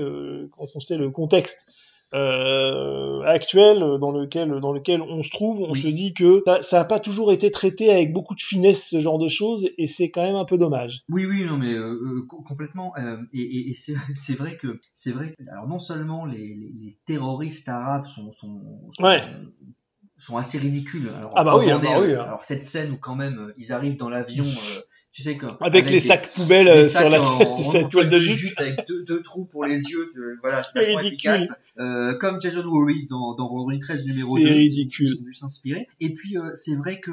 [SPEAKER 11] quand on sait le contexte euh, actuel dans lequel dans lequel on se trouve, on
[SPEAKER 10] Oui.
[SPEAKER 11] se dit que ça, ça a pas toujours été traité avec beaucoup de finesse ce genre de choses et c'est quand même un peu dommage.
[SPEAKER 10] Oui, oui, non, mais euh, euh, co- complètement. euh, et et, et c'est vrai que c'est vrai. que- Alors non seulement les, les, les terroristes arabes sont sont, sont,
[SPEAKER 11] Ouais.
[SPEAKER 10] sont assez ridicules. Alors,
[SPEAKER 11] Ah bah oui, ah bah oui,
[SPEAKER 10] euh,
[SPEAKER 11] hein.
[SPEAKER 10] Alors cette scène où quand même euh, ils arrivent dans l'avion, euh, tu sais.
[SPEAKER 11] Avec, les
[SPEAKER 10] des-
[SPEAKER 11] sacs poubelles euh,
[SPEAKER 10] sacs
[SPEAKER 11] sur la
[SPEAKER 10] en-
[SPEAKER 11] toile de
[SPEAKER 10] jute
[SPEAKER 11] jute.
[SPEAKER 10] avec deux, deux trous pour les yeux. voilà, c'est
[SPEAKER 11] C'est
[SPEAKER 10] efficace. Euh, comme Jason Voorhees dans, dans Vendredi 13 numéro
[SPEAKER 11] C'est
[SPEAKER 10] 2.
[SPEAKER 11] ridicule.
[SPEAKER 10] Ils ont dû s'inspirer. Et puis, euh, c'est vrai que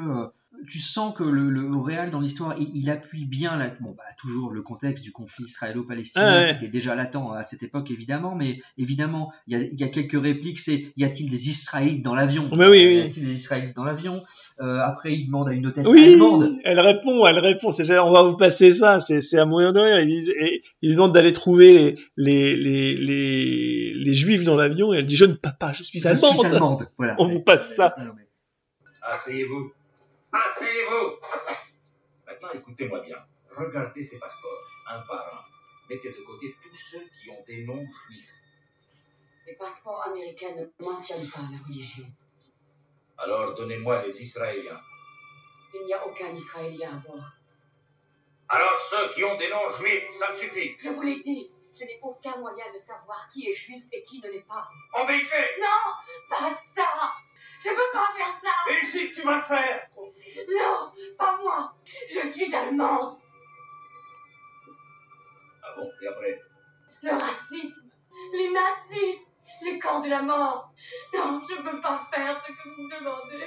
[SPEAKER 10] tu sens que le, le Real dans l'histoire, il, il appuie bien la, bon, bah, toujours le contexte du conflit israélo-palestinien
[SPEAKER 11] Ah ouais.
[SPEAKER 10] qui était déjà latent à cette époque, évidemment. Mais évidemment, il y a, il y a quelques répliques. C'est y a-t-il des Israélites dans l'avion?
[SPEAKER 11] Mais oui, oui.
[SPEAKER 10] Y a-t-il des Israélites dans l'avion? Euh, Après, il demande à une hôtesse
[SPEAKER 11] Oui,
[SPEAKER 10] allemande.
[SPEAKER 11] elle répond, elle répond. C'est on va vous passer ça. C'est c'est à mourir de rire. Il, et- il lui demande d'aller trouver les, les, les, les juifs dans l'avion et elle dit jeune papa, je suis
[SPEAKER 10] Je
[SPEAKER 11] allemande.
[SPEAKER 10] suis allemande. Voilà.
[SPEAKER 11] On vous passe ça.
[SPEAKER 6] Asseyez-vous. Asseyez-vous. Maintenant, écoutez-moi bien. Regardez ces passeports, un par un. Mettez de côté tous ceux qui ont des noms juifs.
[SPEAKER 7] Les passeports américains ne mentionnent pas la religion.
[SPEAKER 6] Alors, donnez-moi les Israéliens.
[SPEAKER 7] Il n'y a aucun Israélien à bord.
[SPEAKER 6] Alors, ceux qui ont des noms juifs, ça me suffit.
[SPEAKER 7] Je vous l'ai dit, je n'ai aucun moyen de savoir qui est juif et qui ne l'est pas.
[SPEAKER 6] Obéissez
[SPEAKER 7] Non, pas ça Je peux pas faire ça.
[SPEAKER 6] Et ici, tu vas le faire.
[SPEAKER 7] Non, pas moi. Je suis allemande.
[SPEAKER 6] Ah bon, et après?
[SPEAKER 7] Le racisme, les nazistes, les camps de la mort. Non, je peux pas faire ce que vous me demandez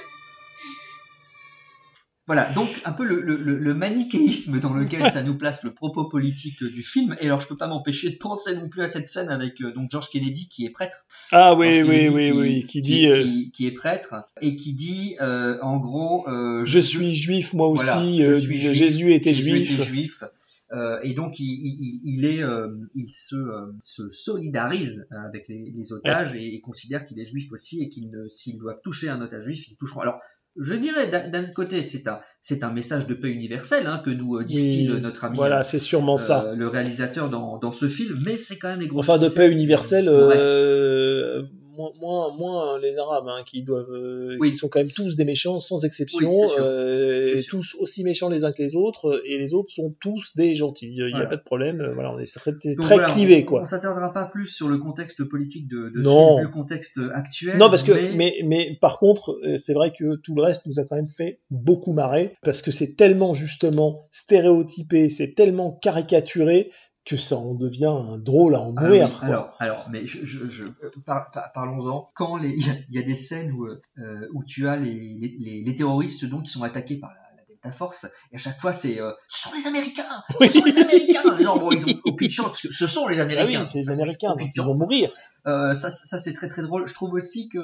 [SPEAKER 10] Voilà, donc un peu le, le, le- manichéisme dans lequel ça nous place le propos politique euh, du film. Et alors, je peux pas m'empêcher de penser non plus à cette scène avec euh, donc George Kennedy qui est prêtre.
[SPEAKER 11] Ah oui,
[SPEAKER 10] George
[SPEAKER 11] oui,
[SPEAKER 10] Kennedy
[SPEAKER 11] oui,
[SPEAKER 10] qui,
[SPEAKER 11] oui, qui
[SPEAKER 10] qui-
[SPEAKER 11] dit euh,
[SPEAKER 10] qui- qui est prêtre et qui dit euh, en gros euh,
[SPEAKER 11] je suis juif moi aussi.
[SPEAKER 10] voilà, je
[SPEAKER 11] euh,
[SPEAKER 10] suis juif,
[SPEAKER 11] Jésus était
[SPEAKER 10] Jésus
[SPEAKER 11] juif.
[SPEAKER 10] était juif. Euh, et donc il, il, il- est, euh, il se, euh, se solidarise euh, avec les, les otages et, considère qu'il est juif aussi et qu'ils ne, s'ils doivent toucher un otage juif, ils toucheront. Alors, je dirais d'un côté, c'est un, c'est un message de paix universel hein, que nous euh, distille
[SPEAKER 11] Oui,
[SPEAKER 10] notre ami
[SPEAKER 11] Voilà, c'est sûrement ça.
[SPEAKER 10] euh, le réalisateur dans, dans ce film, mais c'est quand même les gros
[SPEAKER 11] Enfin, de paix universelle, euh, moins, moins, moins les Arabes, hein, qui doivent, euh,
[SPEAKER 10] Oui.
[SPEAKER 11] qui sont quand même tous des méchants sans exception,
[SPEAKER 10] Oui,
[SPEAKER 11] euh, tous aussi méchants les uns que les autres, et les autres sont tous des gentils. Il n'y a pas de problème. euh, Voilà, on est très, très
[SPEAKER 10] voilà,
[SPEAKER 11] clivé,
[SPEAKER 10] on,
[SPEAKER 11] quoi.
[SPEAKER 10] On s'attardera pas plus sur le contexte politique de, de ce
[SPEAKER 11] Non.
[SPEAKER 10] film, le contexte actuel.
[SPEAKER 11] Non, parce que,
[SPEAKER 10] mais-
[SPEAKER 11] mais, mais par contre, euh, c'est vrai que tout le reste nous a quand même fait beaucoup marrer, parce que c'est tellement justement stéréotypé, c'est tellement caricaturé, que ça en devient un drôle à en
[SPEAKER 10] Ah
[SPEAKER 11] mourir.
[SPEAKER 10] oui,
[SPEAKER 11] quoi.
[SPEAKER 10] alors, alors, mais je, je, je- par- par- parlons-en. Quand il y a- il y, a des scènes où, euh, où tu as les, les, terroristes donc qui sont attaqués par la, la Delta Force, et à chaque fois c'est, euh, ce sont les Américains,
[SPEAKER 11] Oui.
[SPEAKER 10] ce sont les Américains. Genre bon, ils ont aucune chance parce que ce sont les
[SPEAKER 11] Ah oui,
[SPEAKER 10] Américains.
[SPEAKER 11] c'est les Américains, donc ils vont mourir.
[SPEAKER 10] Euh, ça, ça c'est très très drôle. Je trouve aussi que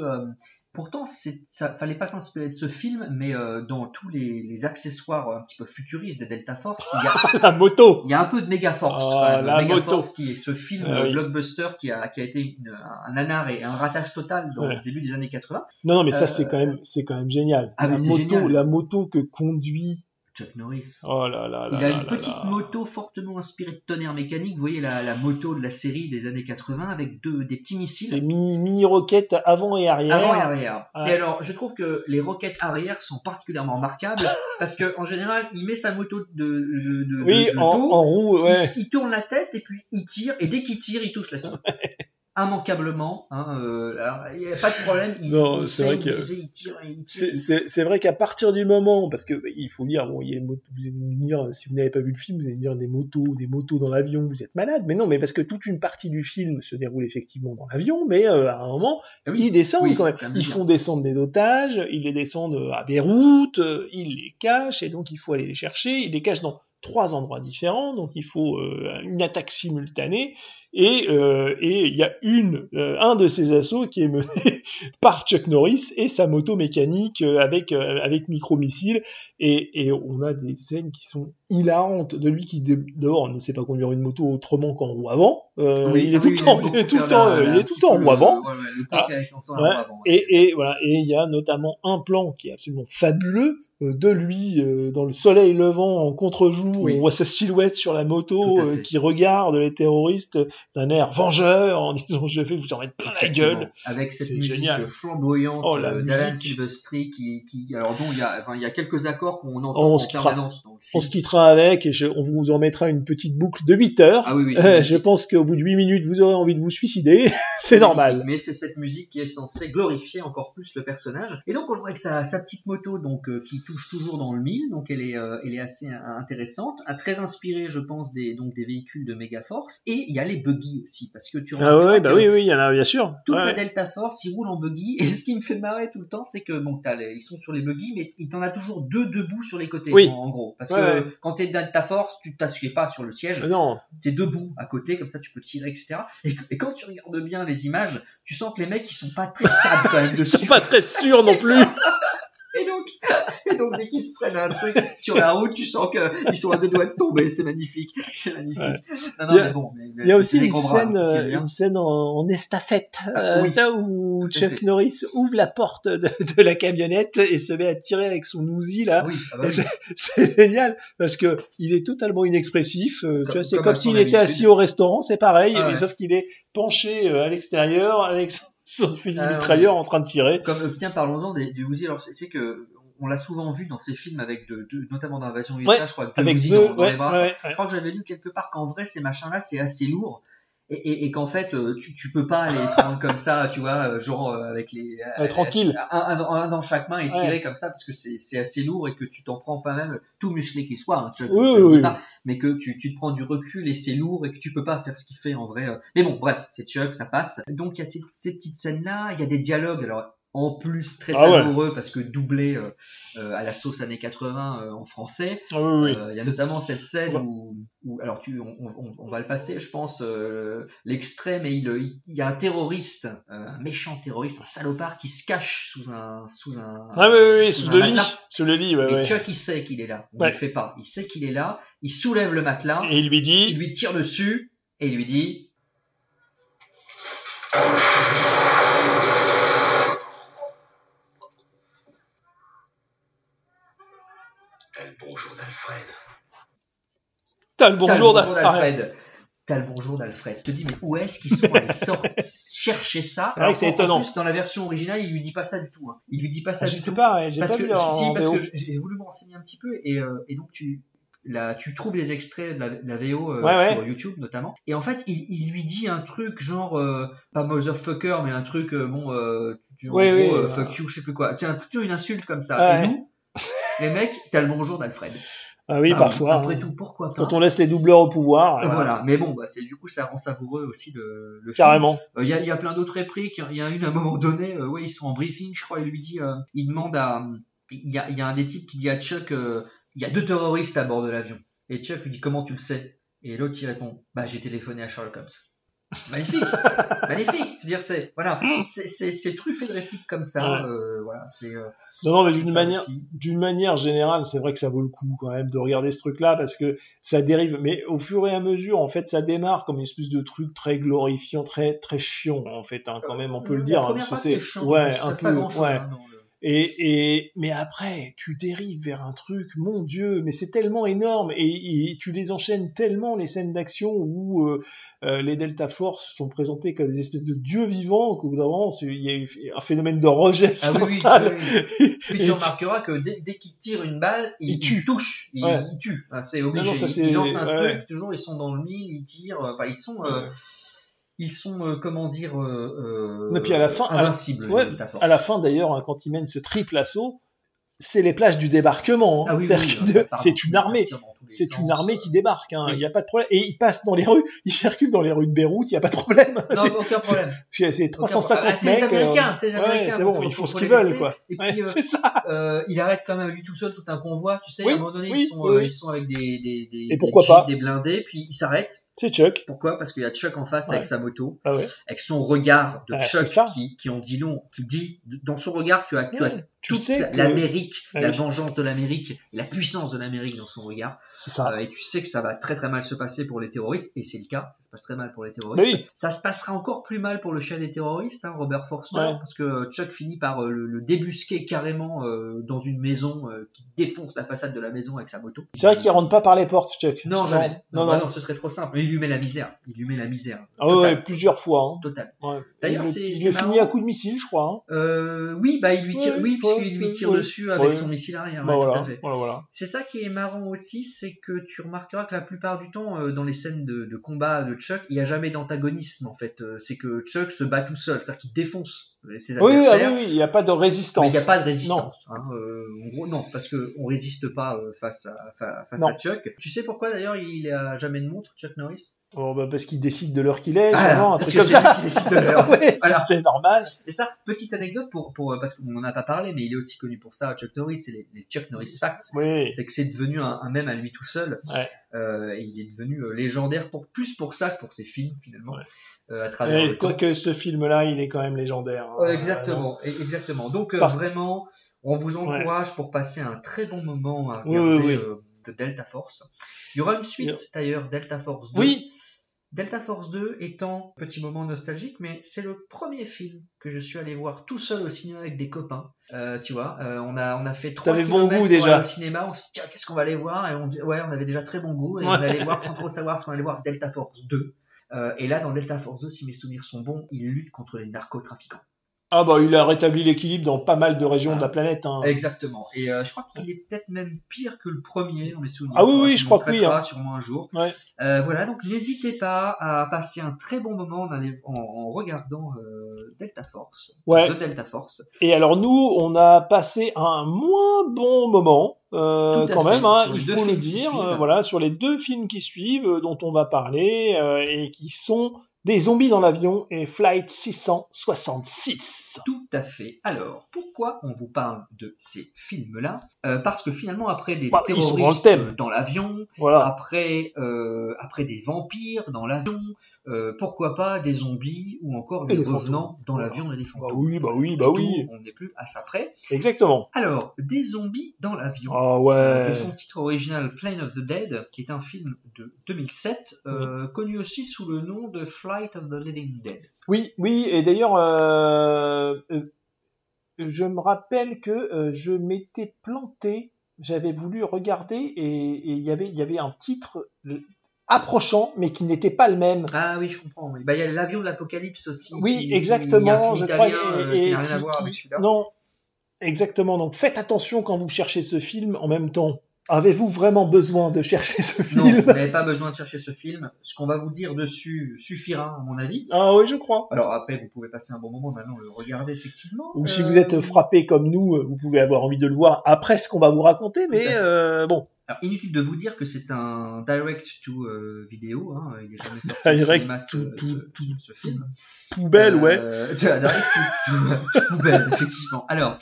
[SPEAKER 10] pourtant c'est, ça fallait pas s'inspirer de ce film, mais euh, dans tous les, les accessoires un petit peu futuristes des Delta Force, il y a,
[SPEAKER 11] La moto.
[SPEAKER 10] il y a un peu de quand même.
[SPEAKER 11] la
[SPEAKER 10] Megaforce qui est ce film
[SPEAKER 11] Ah
[SPEAKER 10] euh,
[SPEAKER 11] oui.
[SPEAKER 10] blockbuster qui a, qui a été une- un nanar et un ratage total dans
[SPEAKER 11] Ouais.
[SPEAKER 10] le début des années 80.
[SPEAKER 11] Non, non, mais ça,
[SPEAKER 10] Euh,
[SPEAKER 11] c'est quand même, c'est quand même génial.
[SPEAKER 10] Ah,
[SPEAKER 11] la moto,
[SPEAKER 10] génial.
[SPEAKER 11] la moto que conduit.
[SPEAKER 10] Chuck Norris.
[SPEAKER 11] Oh là là là.
[SPEAKER 10] Il a une
[SPEAKER 11] là
[SPEAKER 10] petite
[SPEAKER 11] là.
[SPEAKER 10] moto fortement inspirée de tonnerre mécanique. Vous voyez la, la moto de la série des années 80 avec deux, des petits missiles.
[SPEAKER 11] Des mini, mini roquettes avant et arrière.
[SPEAKER 10] Avant et arrière. Et alors, je trouve que les roquettes arrière sont particulièrement remarquables parce que en général, il met sa moto de, de, de-
[SPEAKER 11] Oui,
[SPEAKER 10] de- de
[SPEAKER 11] en,
[SPEAKER 10] dos,
[SPEAKER 11] en roue, ouais.
[SPEAKER 10] il, il tourne la tête et puis il tire et dès qu'il tire, il touche la cible. Immanquablement, hein, euh, alors, il n'y a pas de problème. Il,
[SPEAKER 11] Non,
[SPEAKER 10] il
[SPEAKER 11] c'est vrai que-. C'est- qu'à partir du moment, parce que bah, il faut dire, bon, il y a une moto, vous allez me dire, si vous n'avez pas vu le film, vous allez me dire des motos, des motos dans l'avion, vous êtes malade. Mais non, mais parce que toute une partie du film se déroule effectivement dans l'avion, mais euh, à un moment,
[SPEAKER 10] Ah oui,
[SPEAKER 11] ils descendent
[SPEAKER 10] oui,
[SPEAKER 11] quand même. Ils font descendre des otages, ils les descendent à Beyrouth, euh, ils les cachent, et donc il faut aller les chercher. Ils les cachent dans trois endroits différents, donc il faut euh, une attaque simultanée. Et euh, et il y a une, euh, un de ces assauts qui est mené par Chuck Norris et sa moto mécanique euh, avec euh, avec micro-missile et, et on a des scènes qui sont hilarantes de lui qui dehors ne sait pas conduire une moto autrement qu'en roue avant Euh,
[SPEAKER 10] Oui,
[SPEAKER 11] il est tout le temps il est tout le temps il est tout le temps en roue avant et, et voilà et il y a notamment un plan qui est absolument fabuleux de lui euh, dans le soleil levant en contre-jour
[SPEAKER 10] Oui.
[SPEAKER 11] on voit sa silhouette sur la moto euh, qui regarde les terroristes d'un air vengeur en disant je vais vous en mettre plein la gueule.
[SPEAKER 10] Avec cette musique
[SPEAKER 11] génial.
[SPEAKER 10] flamboyante
[SPEAKER 11] Oh, la
[SPEAKER 10] euh, d'Alan. Silvestri qui, qui, alors dont il y a, enfin, il y a quelques accords qu'on entend
[SPEAKER 11] On
[SPEAKER 10] en
[SPEAKER 11] se
[SPEAKER 10] permanence dans le
[SPEAKER 11] On
[SPEAKER 10] film.
[SPEAKER 11] se quittera avec et je- on vous en mettra une petite boucle de 8 heures.
[SPEAKER 10] Ah oui, oui,
[SPEAKER 11] Euh, je pense qu'au bout de 8 minutes, vous aurez envie de vous suicider. c'est normal.
[SPEAKER 10] Mais c'est cette musique qui est censée glorifier encore plus le personnage. Et donc on le voit avec sa, sa petite moto donc euh, qui touche toujours dans le mille, donc elle est, euh, elle est assez euh, intéressante, Ah, très inspirée je pense des, donc, des véhicules de Megaforce. Et il y a les buggy aussi, parce que tu
[SPEAKER 11] Ah ouais, bah oui, oui, il y en a, bien sûr.
[SPEAKER 10] toute
[SPEAKER 11] Ouais.
[SPEAKER 10] la Delta Force, ils roulent en buggy. Et ce qui me fait marrer tout le temps, c'est que bon, les- ils sont sur les buggy, mais il t'en a toujours deux debout sur les côtés,
[SPEAKER 11] Oui.
[SPEAKER 10] en, en gros. Parce
[SPEAKER 11] Ouais,
[SPEAKER 10] que quand t'es Delta Force, tu t'assieds pas sur le siège,
[SPEAKER 11] Euh, Non,
[SPEAKER 10] t'es debout à côté, comme ça tu peux tirer, etc. Et, et quand tu regardes bien les images, tu sens que les mecs ils sont pas très stables quand même
[SPEAKER 11] ils sont
[SPEAKER 10] dessus.
[SPEAKER 11] pas très sûrs non plus.
[SPEAKER 10] Donc, dès qu'ils se prennent un truc sur la route, tu sens qu'ils sont à deux doigts de tomber. C'est magnifique, c'est magnifique.
[SPEAKER 11] Ouais.
[SPEAKER 10] Non, non,
[SPEAKER 11] Il y a-
[SPEAKER 10] mais bon, mais-
[SPEAKER 11] Il y a
[SPEAKER 10] c'est
[SPEAKER 11] aussi une scène, euh, une scène en, en estafette,
[SPEAKER 10] Ah,
[SPEAKER 11] euh,
[SPEAKER 10] oui.
[SPEAKER 11] où Chuck
[SPEAKER 10] fait.
[SPEAKER 11] Norris ouvre la porte de, de la camionnette et se met à tirer avec son Uzi là.
[SPEAKER 10] Oui, ah bah oui.
[SPEAKER 11] C'est génial parce que il est totalement inexpressif. euh, tu
[SPEAKER 10] Comme-
[SPEAKER 11] vois, c'est
[SPEAKER 10] comme
[SPEAKER 11] s'il était assis au restaurant, c'est pareil,
[SPEAKER 10] Ah ouais.
[SPEAKER 11] sauf qu'il est penché à l'extérieur avec son, son fusil mitrailleur en train de tirer.
[SPEAKER 10] Comme tiens, parlons-en des- du Uzi. Alors c'est que on l'a souvent vu dans ces films avec de, de- notamment dans Invasion USA,
[SPEAKER 11] Ouais,
[SPEAKER 10] je crois, avec deux
[SPEAKER 11] Avec
[SPEAKER 10] Uzi
[SPEAKER 11] deux,
[SPEAKER 10] dans, dans
[SPEAKER 11] ouais,
[SPEAKER 10] les bras.
[SPEAKER 11] ouais, ouais.
[SPEAKER 10] Je crois que j'avais lu quelque part qu'en vrai ces machins-là c'est assez lourd. Et, et, et qu'en fait, euh, tu, tu peux pas les prendre comme ça, tu vois, euh, genre euh, avec les euh,
[SPEAKER 11] Ouais, tranquille.
[SPEAKER 10] un, un- un dans chaque main et tirer comme ça parce que c'est assez lourd et que tu t'en prends pas même tout musclé qu'il soit, hein, je-
[SPEAKER 11] Oui, oui, oui.
[SPEAKER 10] pas, mais que tu, tu te prends du recul et c'est lourd et que tu peux pas faire ce qu'il fait en vrai. Mais bon, bref, c'est Chuck, ça passe. Donc il y a ces, ces petites scènes là, il y a des dialogues. Alors en plus très
[SPEAKER 11] Ah ouais.
[SPEAKER 10] savoureux parce que doublé euh, euh, à la sauce années 80 euh, en français.
[SPEAKER 11] Ah oui, oui.
[SPEAKER 10] Il y a notamment cette scène où, où alors tu, on, on- on va le passer, je pense, l'extrait, mais il, il- il y a un terroriste, un méchant terroriste, un salopard qui se cache sous un, sous un,
[SPEAKER 11] Ah oui, oui, oui, sous
[SPEAKER 10] un
[SPEAKER 11] le lit, sous le lit, ouais,
[SPEAKER 10] Et. Chuck, il sait qu'il est là. On ne le fait pas. Il sait qu'il est là. Il soulève le matelas.
[SPEAKER 11] Et il lui dit,
[SPEAKER 10] Il lui tire dessus et il lui dit
[SPEAKER 3] t'as le bonjour d'Alfred.
[SPEAKER 11] d'Alfred.
[SPEAKER 10] T'as le bonjour d'Alfred. Je te dis, mais où est-ce qu'ils sont allés sortir, chercher ça
[SPEAKER 11] C'est vrai que c'est
[SPEAKER 10] en- en
[SPEAKER 11] étonnant.
[SPEAKER 10] plus, dans la version originale, il lui dit pas ça du tout. hein. Il lui dit pas ça
[SPEAKER 11] Ah,
[SPEAKER 10] du
[SPEAKER 11] je sais
[SPEAKER 10] tout.
[SPEAKER 11] pas, ouais, j'ai
[SPEAKER 10] parce
[SPEAKER 11] pas
[SPEAKER 10] que,
[SPEAKER 11] vu
[SPEAKER 10] si,
[SPEAKER 11] en
[SPEAKER 10] parce
[SPEAKER 11] VO.
[SPEAKER 10] que j'ai voulu me renseigner un petit peu et, euh, et donc tu, là, tu trouves des extraits de la, de la VO euh,
[SPEAKER 11] Ouais, ouais.
[SPEAKER 10] sur YouTube notamment. Et en fait, il, il lui dit un truc genre, euh, pas motherfucker, mais un truc, euh, bon, tu-
[SPEAKER 11] Oui,
[SPEAKER 10] gros,
[SPEAKER 11] oui,
[SPEAKER 10] fuck you, je sais plus quoi. Tiens, plutôt une insulte comme ça. Et nous, les mecs, t'as le bonjour d'Alfred.
[SPEAKER 11] Ah oui,
[SPEAKER 10] Ah
[SPEAKER 11] parfois.
[SPEAKER 10] Après
[SPEAKER 11] hein.
[SPEAKER 10] tout, pourquoi pas
[SPEAKER 11] Quand on laisse les doubleurs au pouvoir. euh,
[SPEAKER 10] voilà. mais bon, bah, c'est du coup ça rend savoureux aussi le, le film.
[SPEAKER 11] Carrément.
[SPEAKER 10] Euh, Il y, a, il y a plein d'autres répliques. Il y a une à un moment donné, euh, ouais, ils sont en briefing, je crois. Il lui dit, euh, il demande à, il y a, il y a un des types qui dit à Chuck, il y a deux terroristes à bord de l'avion. Et Chuck lui dit, comment tu le sais? Et l'autre il répond, bah j'ai téléphoné à Sherlock Holmes. Magnifique, magnifique. Je veux dire, c'est voilà, c'est- c'est truffé de répliques comme ça.
[SPEAKER 11] Ouais.
[SPEAKER 10] euh, voilà, c'est. euh,
[SPEAKER 11] Non, non, mais d'une manière,
[SPEAKER 10] aussi.
[SPEAKER 11] d'une manière générale, c'est vrai que ça vaut le coup quand même de regarder ce truc-là parce que ça dérive. Mais au fur et à mesure, en fait, ça démarre comme une espèce de truc très glorifiant, très très chiant en fait. hein, quand même, on peut le dire. hein,
[SPEAKER 10] première
[SPEAKER 11] parce que c'est ouais, un peu, ouais.
[SPEAKER 10] hein,
[SPEAKER 11] Et, et mais après, tu dérives vers un truc, mon Dieu, mais c'est tellement énorme et, et tu les enchaînes tellement les scènes d'action où euh, euh, les Delta Force sont présentés comme des espèces de dieux vivants qu'au bout d'un moment, il y a eu un phénomène de rejet
[SPEAKER 10] Ah oui, oui. Puis tu remarqueras que dès, dès qu'il tire une balle, il,
[SPEAKER 11] Il tue.
[SPEAKER 10] touche, il,
[SPEAKER 11] Ouais.
[SPEAKER 10] il tue. Ah, c'est obligé.
[SPEAKER 11] Non, non, ça,
[SPEAKER 10] Il-
[SPEAKER 11] c'est-
[SPEAKER 10] il lance un
[SPEAKER 11] ouais,
[SPEAKER 10] truc, toujours ils sont dans le mille, ils tirent. Enfin, ils sont, euh,
[SPEAKER 11] Ouais.
[SPEAKER 10] Ils sont, euh, comment dire, euh,
[SPEAKER 11] Et puis à la fin, à la-
[SPEAKER 10] invincibles.
[SPEAKER 11] Ouais, à la fin d'ailleurs, hein, quand ils mènent ce triple assaut, c'est les plages du débarquement. hein.
[SPEAKER 10] Ah oui, oui,
[SPEAKER 11] c'est une armée. C'est une armée qui débarque, hein. il n'y a pas de problème. Et ils passent dans les rues, ils circulent dans les rues de Beyrouth, il n'y a pas de problème.
[SPEAKER 10] Non, aucun problème.
[SPEAKER 11] C'est c'est
[SPEAKER 10] Aucun
[SPEAKER 11] 350
[SPEAKER 10] problème. Ah, c'est les Américains,
[SPEAKER 11] euh,
[SPEAKER 10] c'est les
[SPEAKER 11] ouais,
[SPEAKER 10] Américains.
[SPEAKER 11] c'est
[SPEAKER 10] donc
[SPEAKER 11] bon,
[SPEAKER 10] faut-
[SPEAKER 11] ils font ce qu'ils veulent, quoi.
[SPEAKER 10] Et
[SPEAKER 11] Ouais,
[SPEAKER 10] puis, euh,
[SPEAKER 11] c'est ça.
[SPEAKER 10] euh, il arrête quand même lui tout seul tout un convoi. Tu sais, à un moment donné, ils, sont, euh, ils avec des, des, des,
[SPEAKER 11] Et pourquoi pas
[SPEAKER 10] des blindés, puis ils s'arrêtent.
[SPEAKER 11] C'est Chuck.
[SPEAKER 10] Pourquoi? Parce qu'il y a Chuck en face
[SPEAKER 11] Ouais.
[SPEAKER 10] avec sa moto.
[SPEAKER 11] Ah ouais.
[SPEAKER 10] avec son regard de
[SPEAKER 11] Ah,
[SPEAKER 10] Chuck qui, qui en dit long, qui dit dans son regard tu as, tu as
[SPEAKER 11] tu
[SPEAKER 10] toute
[SPEAKER 11] sais
[SPEAKER 10] la-
[SPEAKER 11] que-
[SPEAKER 10] l'Amérique,
[SPEAKER 11] Ah
[SPEAKER 10] la vengeance de l'Amérique, la puissance de l'Amérique dans son regard.
[SPEAKER 11] Ça.
[SPEAKER 10] Euh, et tu sais que ça va très très mal se passer pour les terroristes, et c'est le cas, ça se passe très mal pour les terroristes.
[SPEAKER 11] Oui.
[SPEAKER 10] Ça se passera encore plus mal pour le chef des terroristes, hein, Robert Forster,
[SPEAKER 11] Ouais.
[SPEAKER 10] parce que Chuck finit par euh, le, le débusquer carrément euh, dans une maison euh, qui défonce la façade de la maison avec sa moto.
[SPEAKER 11] C'est vrai qu'il rentre pas par les portes, Chuck.
[SPEAKER 10] Non, jamais.
[SPEAKER 11] Non,
[SPEAKER 10] Non,
[SPEAKER 11] non.
[SPEAKER 10] bah non, ce serait trop simple. Il lui met la misère. Il lui met la misère.
[SPEAKER 11] Ah ouais,
[SPEAKER 10] Total.
[SPEAKER 11] ouais, plusieurs fois. Hein.
[SPEAKER 10] Total.
[SPEAKER 11] Ouais.
[SPEAKER 10] D'ailleurs,
[SPEAKER 11] il,
[SPEAKER 10] c'est-
[SPEAKER 11] il
[SPEAKER 10] c'est
[SPEAKER 11] lui a fini
[SPEAKER 10] marrant.
[SPEAKER 11] à coup de missile, je crois. hein.
[SPEAKER 10] Euh, oui, bah il lui tire, oui, puisqu'il lui tire dessus avec son missile arrière.
[SPEAKER 11] Bah voilà, voilà, voilà.
[SPEAKER 10] C'est ça qui est marrant aussi, c'est que tu remarqueras que la plupart du temps, euh, dans les scènes de, de combat de Chuck, il n'y a jamais d'antagonisme en fait. Euh, c'est que Chuck se bat tout seul, c'est-à-dire qu'il défonce ses
[SPEAKER 11] Oui, oui, ah
[SPEAKER 10] adversaires.
[SPEAKER 11] oui, oui, il n'y a pas de résistance.
[SPEAKER 10] Mais il n'y a pas de résistance. hein, euh, en gros, non, parce qu'on ne résiste pas euh, face, à, face
[SPEAKER 11] Non.
[SPEAKER 10] à Chuck. Tu sais pourquoi d'ailleurs il a jamais de montre, Chuck Norris?
[SPEAKER 11] Oh, bah, parce qu'il décide de l'heure qu'il est,
[SPEAKER 10] Ah,
[SPEAKER 11] un truc comme
[SPEAKER 10] c'est
[SPEAKER 11] ça.
[SPEAKER 10] qui décide de l'heure.
[SPEAKER 11] Ouais,
[SPEAKER 10] Voilà.
[SPEAKER 11] C'est normal.
[SPEAKER 10] Et ça, petite anecdote pour, pour parce qu'on n'en a pas parlé, mais il est aussi connu pour ça, Chuck Norris, c'est les, les Chuck Norris Facts.
[SPEAKER 11] Oui.
[SPEAKER 10] C'est que c'est devenu un, un mème à lui tout seul.
[SPEAKER 11] Ouais.
[SPEAKER 10] Euh, et il est devenu euh, légendaire pour plus pour ça que pour ses films finalement, euh, à travers
[SPEAKER 11] Et
[SPEAKER 10] temps.
[SPEAKER 11] ce film-là, il est quand même légendaire. hein.
[SPEAKER 10] Ouais, exactement, exactement. Donc
[SPEAKER 11] Par-
[SPEAKER 10] vraiment, on vous encourage pour passer un très bon moment à regarder
[SPEAKER 11] oui, oui.
[SPEAKER 10] de Delta Force. Il y aura une suite d'ailleurs, Delta Force 2.
[SPEAKER 11] Oui.
[SPEAKER 10] Delta Force 2 étant petit moment nostalgique, mais c'est le premier film que je suis allé voir tout seul au cinéma avec des copains. Euh, tu vois, euh, on a on a fait trois
[SPEAKER 11] bon goût,
[SPEAKER 10] pour
[SPEAKER 11] déjà.
[SPEAKER 10] aller au cinéma. On se dit tiens qu'est-ce qu'on va aller voir? Et on dit ouais on avait déjà très bon goût et on allait voir sans trop savoir ce qu'on allait voir Delta Force 2. Euh, et là dans Delta Force 2, si mes souvenirs sont bons, il lutte contre les narcotrafiquants.
[SPEAKER 11] Ah bah il a rétabli l'équilibre dans pas mal de régions de la planète. hein.
[SPEAKER 10] Exactement. Et euh, je crois qu'il est peut-être même pire que le premier, on mes souvenirs.
[SPEAKER 11] Ah oui, oui, je crois que oui, hein.
[SPEAKER 10] sûrement un jour.
[SPEAKER 11] Ouais.
[SPEAKER 10] Euh, voilà, donc n'hésitez pas à passer un très bon moment en, allait- en- en regardant euh, Delta Force.
[SPEAKER 11] Ouais.
[SPEAKER 10] De Delta Force.
[SPEAKER 11] Et alors nous, on a passé un moins bon moment, euh, quand
[SPEAKER 10] fait,
[SPEAKER 11] même, hein, il faut le dire, euh, voilà, sur les deux films qui suivent, euh, dont on va parler, et qui sont Des zombies dans l'avion et Flight 666.
[SPEAKER 10] Tout à fait. Alors, pourquoi on vous parle de ces films-là? Euh, Parce que finalement, après des
[SPEAKER 11] Bah,
[SPEAKER 10] terroristes
[SPEAKER 11] dans
[SPEAKER 10] l'avion,
[SPEAKER 11] Voilà.
[SPEAKER 10] après, euh, après des vampires dans l'avion, euh, pourquoi pas des zombies ou encore des,
[SPEAKER 11] des fantômes.
[SPEAKER 10] revenants dans l'avion et des
[SPEAKER 11] Bah
[SPEAKER 10] fantômes
[SPEAKER 11] oui, bah oui, bah
[SPEAKER 10] tout,
[SPEAKER 11] oui.
[SPEAKER 10] On n'est plus à ça près.
[SPEAKER 11] Exactement.
[SPEAKER 10] Alors, des zombies dans l'avion.
[SPEAKER 11] Ah ouais.
[SPEAKER 10] De son titre original Plane of the Dead, qui est un film de 2007, euh, connu aussi sous le nom de Flight of the Living Dead.
[SPEAKER 11] Oui, oui, et d'ailleurs, euh, euh, je me rappelle que euh, je m'étais planté, j'avais voulu regarder et il y avait, il y avait un titre approchant, mais qui n'était pas le même.
[SPEAKER 10] Ah oui, je comprends. Bah, il y a l'avion de l'apocalypse aussi.
[SPEAKER 11] Oui,
[SPEAKER 10] qui-
[SPEAKER 11] exactement, je crois,
[SPEAKER 10] italien, euh,
[SPEAKER 11] et-
[SPEAKER 10] qui
[SPEAKER 11] et
[SPEAKER 10] n'a rien à voir
[SPEAKER 11] qui-
[SPEAKER 10] avec celui-là.
[SPEAKER 11] Non, exactement. Donc faites attention quand vous cherchez ce film en même temps. Avez-vous vraiment besoin de chercher ce
[SPEAKER 10] Non,
[SPEAKER 11] film
[SPEAKER 10] vous n'avez pas besoin de chercher ce film. Ce qu'on va vous dire dessus suffira, à mon avis.
[SPEAKER 11] Ah oui, je crois.
[SPEAKER 10] Alors après, vous pouvez passer un bon moment en allant le regarder, effectivement.
[SPEAKER 11] Ou si
[SPEAKER 10] Euh,
[SPEAKER 11] vous êtes frappé comme nous, vous pouvez avoir envie de le voir après ce qu'on va vous raconter, mais euh, bon.
[SPEAKER 10] Alors, inutile de vous dire que c'est un direct to euh, vidéo. Hein. Il n'est jamais sorti au
[SPEAKER 11] Direct
[SPEAKER 10] cinéma, ce,
[SPEAKER 11] to-
[SPEAKER 10] ce-
[SPEAKER 11] to-
[SPEAKER 10] ce- ce film.
[SPEAKER 11] Poubelle, ouais.
[SPEAKER 10] Euh, direct to, to- to poubelle, effectivement. Alors,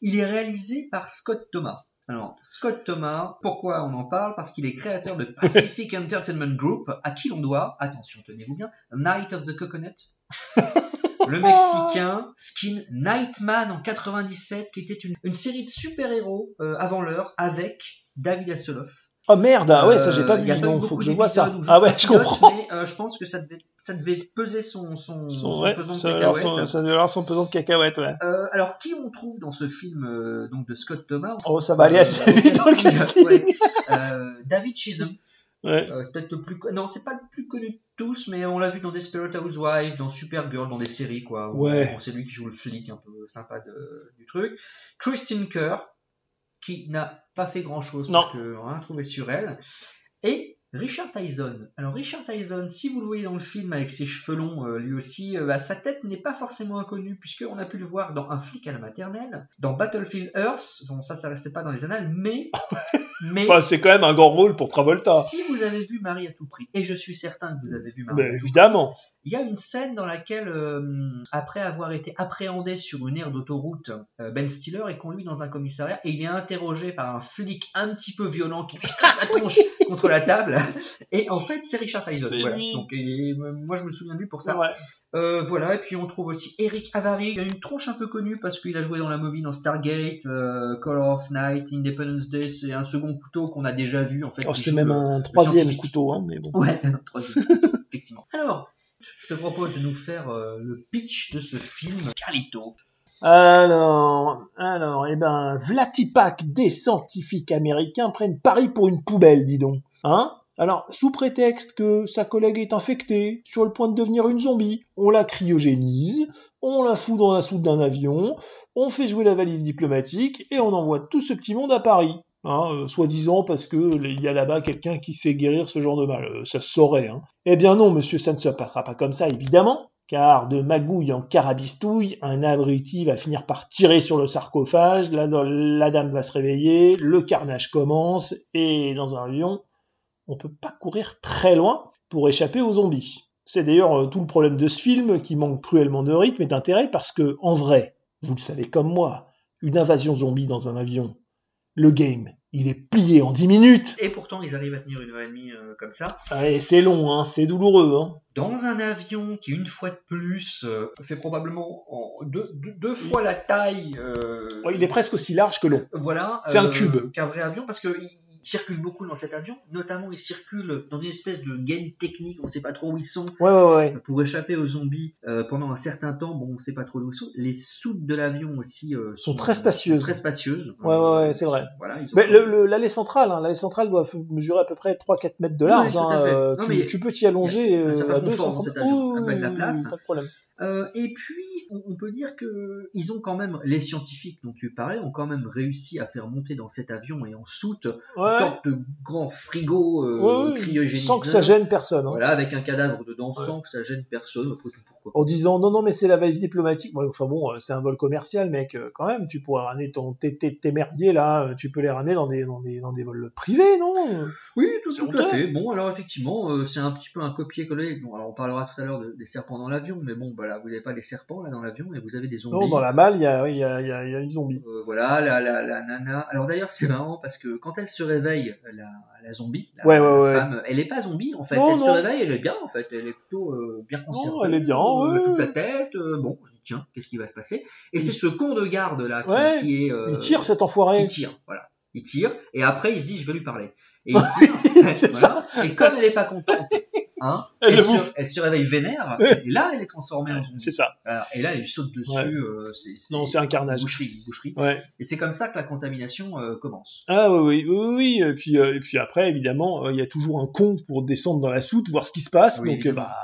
[SPEAKER 10] il est réalisé par Scott Thomas. Alors, Scott Thomas, pourquoi on en parle? Parce qu'il est créateur de Pacific Entertainment Group, à qui l'on doit, attention, tenez-vous bien, Night of the Coconut, le Mexicain Skin Nightman en 97, qui était une, une série de super-héros euh, avant l'heure avec David Hasselhoff.
[SPEAKER 11] Oh merde, ah ouais, ça j'ai pas
[SPEAKER 10] Euh, il y a
[SPEAKER 11] vu,
[SPEAKER 10] eu
[SPEAKER 11] donc faut que je vois ça. Ah ouais, je comprends.
[SPEAKER 10] Mais euh, je pense que ça devait, ça devait peser son, son, son,
[SPEAKER 11] Son- ouais,
[SPEAKER 10] pesant de
[SPEAKER 11] son, ça doit avoir son pesant de cacahuètes, ouais.
[SPEAKER 10] Euh, alors, qui on trouve dans ce film euh, donc de Scott Thomas?
[SPEAKER 11] Oh, ça va aller assez
[SPEAKER 10] au
[SPEAKER 11] vite dans le
[SPEAKER 10] casting,
[SPEAKER 11] casting.
[SPEAKER 10] ouais. Euh, David Chisholm.
[SPEAKER 11] Ouais.
[SPEAKER 10] Euh, c'est peut-être le plus non c'est pas le plus connu de tous mais on l'a vu dans Desperate Housewives dans Supergirl dans des séries quoi
[SPEAKER 11] Ouais.
[SPEAKER 10] c'est lui qui joue le flic un peu sympa de- du truc Christine Kerr qui n'a pas fait grand chose
[SPEAKER 11] Non.
[SPEAKER 10] parce qu'on a rien trouvé sur elle et Richard Tyson. Alors Richard Tyson, si vous le voyez dans le film avec ses cheveux longs, euh, lui aussi, euh, bah, sa tête n'est pas forcément inconnue puisqu'on a pu le voir dans Un flic à la maternelle, dans Battlefield Earth, bon ça ça restait pas dans les annales, mais mais
[SPEAKER 11] Enfin, c'est quand même un grand rôle pour Travolta.
[SPEAKER 10] si vous avez vu Marie à tout prix, et je suis certain que vous avez vu Marie à tout prix,
[SPEAKER 11] évidemment.
[SPEAKER 10] Il y a une scène dans laquelle, euh, après avoir été appréhendé sur une aire d'autoroute, euh, Ben Stiller est conduit dans un commissariat et il est interrogé par un flic un petit peu violent qui met la tronche contre la table. Et en fait, c'est Richard Tyson.
[SPEAKER 11] C'est
[SPEAKER 10] Voilà.
[SPEAKER 11] lui.
[SPEAKER 10] Donc, et, euh, moi, je me souviens de lui pour ça.
[SPEAKER 11] Ouais.
[SPEAKER 10] Euh, voilà, et puis on trouve aussi Eric Avary, il a une tronche un peu connue parce qu'il a joué dans la movie dans Stargate, euh, Color of Night, Independence Day, c'est un second couteau qu'on a déjà vu en fait. Qui
[SPEAKER 11] c'est même un troisième couteau, hein, mais bon.
[SPEAKER 10] Ouais, un troisième, effectivement. Alors, je te propose de nous faire euh, le pitch de ce film Carlito.
[SPEAKER 11] Alors, alors, eh ben, Vlatipak, des scientifiques américains prennent Paris pour une poubelle, dis donc. Hein? Alors, sous prétexte que sa collègue est infectée, sur le point de devenir une zombie, on la cryogénise, on la fout dans la soute d'un avion, on fait jouer la valise diplomatique et on envoie tout ce petit monde à Paris. Hein, euh, soi-disant parce que il y a là-bas quelqu'un qui fait guérir ce genre de mal. Euh, ça se saurait. Hein. Eh bien non, monsieur, ça ne se passera pas comme ça, évidemment. Car de magouille en carabistouille, un abruti va finir par tirer sur le sarcophage, la, la dame va se réveiller, le carnage commence, et dans un avion, on peut pas courir très loin pour échapper aux zombies. C'est d'ailleurs euh, tout le problème de ce film qui manque cruellement de rythme et d'intérêt parce que, en vrai, vous le savez comme moi, une invasion zombie dans un avion, le game, il est plié en 10 minutes.
[SPEAKER 10] Et pourtant, ils arrivent à tenir une heure et demie euh, comme ça.
[SPEAKER 11] Allez, c'est long, hein, c'est douloureux. Hein.
[SPEAKER 10] Dans un avion qui, une fois de plus, euh, fait probablement en deux, deux- deux fois la taille. euh,
[SPEAKER 11] il est presque aussi large que long.
[SPEAKER 10] Voilà.
[SPEAKER 11] C'est un cube.
[SPEAKER 10] Qu'un vrai avion, parce qu'il circule beaucoup dans cet avion. Notamment, il circule dans une espèce de gaine technique, on ne sait pas trop où ils sont.
[SPEAKER 11] Ouais, ouais, ouais.
[SPEAKER 10] Pour échapper aux zombies euh, pendant un certain temps, bon, on ne sait pas trop où ils sont. Les soutes de l'avion aussi euh,
[SPEAKER 11] Sont très spacieuses.
[SPEAKER 10] Très spacieuses.
[SPEAKER 11] Ouais, ouais, ouais, c'est vrai.
[SPEAKER 10] Voilà, ils
[SPEAKER 11] Mais l'allée centrale, hein, l'allée centrale doit mesurer à peu près 3-4 mètres de large.
[SPEAKER 10] Oui, tout à
[SPEAKER 11] hein,
[SPEAKER 10] fait.
[SPEAKER 11] euh,
[SPEAKER 10] Non,
[SPEAKER 11] tu,
[SPEAKER 10] mais
[SPEAKER 11] tu peux t'y allonger
[SPEAKER 10] il y a un
[SPEAKER 11] euh, à
[SPEAKER 10] confort
[SPEAKER 11] 200
[SPEAKER 10] dans cet avion, de la place.
[SPEAKER 11] Pas de problème.
[SPEAKER 10] Euh, et puis, on, peut dire que ils ont quand même, les scientifiques dont tu parlais, ont quand même réussi à faire monter dans cet avion et en soute
[SPEAKER 11] Ouais.
[SPEAKER 10] une sorte de grand frigo euh,
[SPEAKER 11] Ouais, sans que ça gêne personne. hein.
[SPEAKER 10] Voilà, avec un cadavre dedans, sans que ça gêne personne. Après tout, pourquoi.
[SPEAKER 11] En disant non, non, mais c'est la valise diplomatique. Enfin bon, euh, c'est un vol commercial, mec. euh, Quand même, tu pourrais ramener ton, tes, tes, merdiers là, tu peux les ramener dans des, dans des, dans des vols privés, non?
[SPEAKER 10] Oui, tout, à fait. Bon, alors effectivement, c'est un petit peu un copier-coller. Bon, alors on parlera tout à l'heure de- des serpents dans l'avion, mais bon, voilà, vous n'avez pas des serpents là dans l'avion et vous avez des zombies.
[SPEAKER 11] Non, dans la malle, il y a, y, a, y, a, y a une zombie.
[SPEAKER 10] Euh, voilà, la, la, la nana. Alors d'ailleurs, c'est marrant parce que quand elle se réveille, la, la zombie, la,
[SPEAKER 11] Ouais, ouais, ouais.
[SPEAKER 10] femme, elle est pas zombie en fait.
[SPEAKER 11] Non,
[SPEAKER 10] elle se réveille, elle est bien en fait. Elle est plutôt euh, bien conservée.
[SPEAKER 11] elle est bien,
[SPEAKER 10] euh,
[SPEAKER 11] ouais.
[SPEAKER 10] Toute sa tête. euh, bon, je dis, tiens, qu'est-ce qui va se passer? Et c'est ce con de garde là qui, qui est.
[SPEAKER 11] Il tire cet enfoiré.
[SPEAKER 10] Il tire, voilà. Il tire et après il se dit, je vais lui parler. Et il tire. voilà. Et comme elle est pas contente. Hein,
[SPEAKER 11] Elle
[SPEAKER 10] elle,
[SPEAKER 11] le
[SPEAKER 10] se,
[SPEAKER 11] bouffe.
[SPEAKER 10] elle se réveille vénère, et là elle est transformée en zombie.
[SPEAKER 11] C'est ça.
[SPEAKER 10] Et là elle saute dessus,
[SPEAKER 11] Ouais.
[SPEAKER 10] euh, c'est,
[SPEAKER 11] Non, c'est un carnage.
[SPEAKER 10] Boucherie, boucherie.
[SPEAKER 11] Ouais.
[SPEAKER 10] Et c'est comme ça que la contamination euh, commence.
[SPEAKER 11] Ah oui, oui, oui, oui. Et puis, euh, et puis après, évidemment, il y a toujours un con pour descendre dans la soute, voir ce qui se passe.
[SPEAKER 10] Oui,
[SPEAKER 11] donc, bah,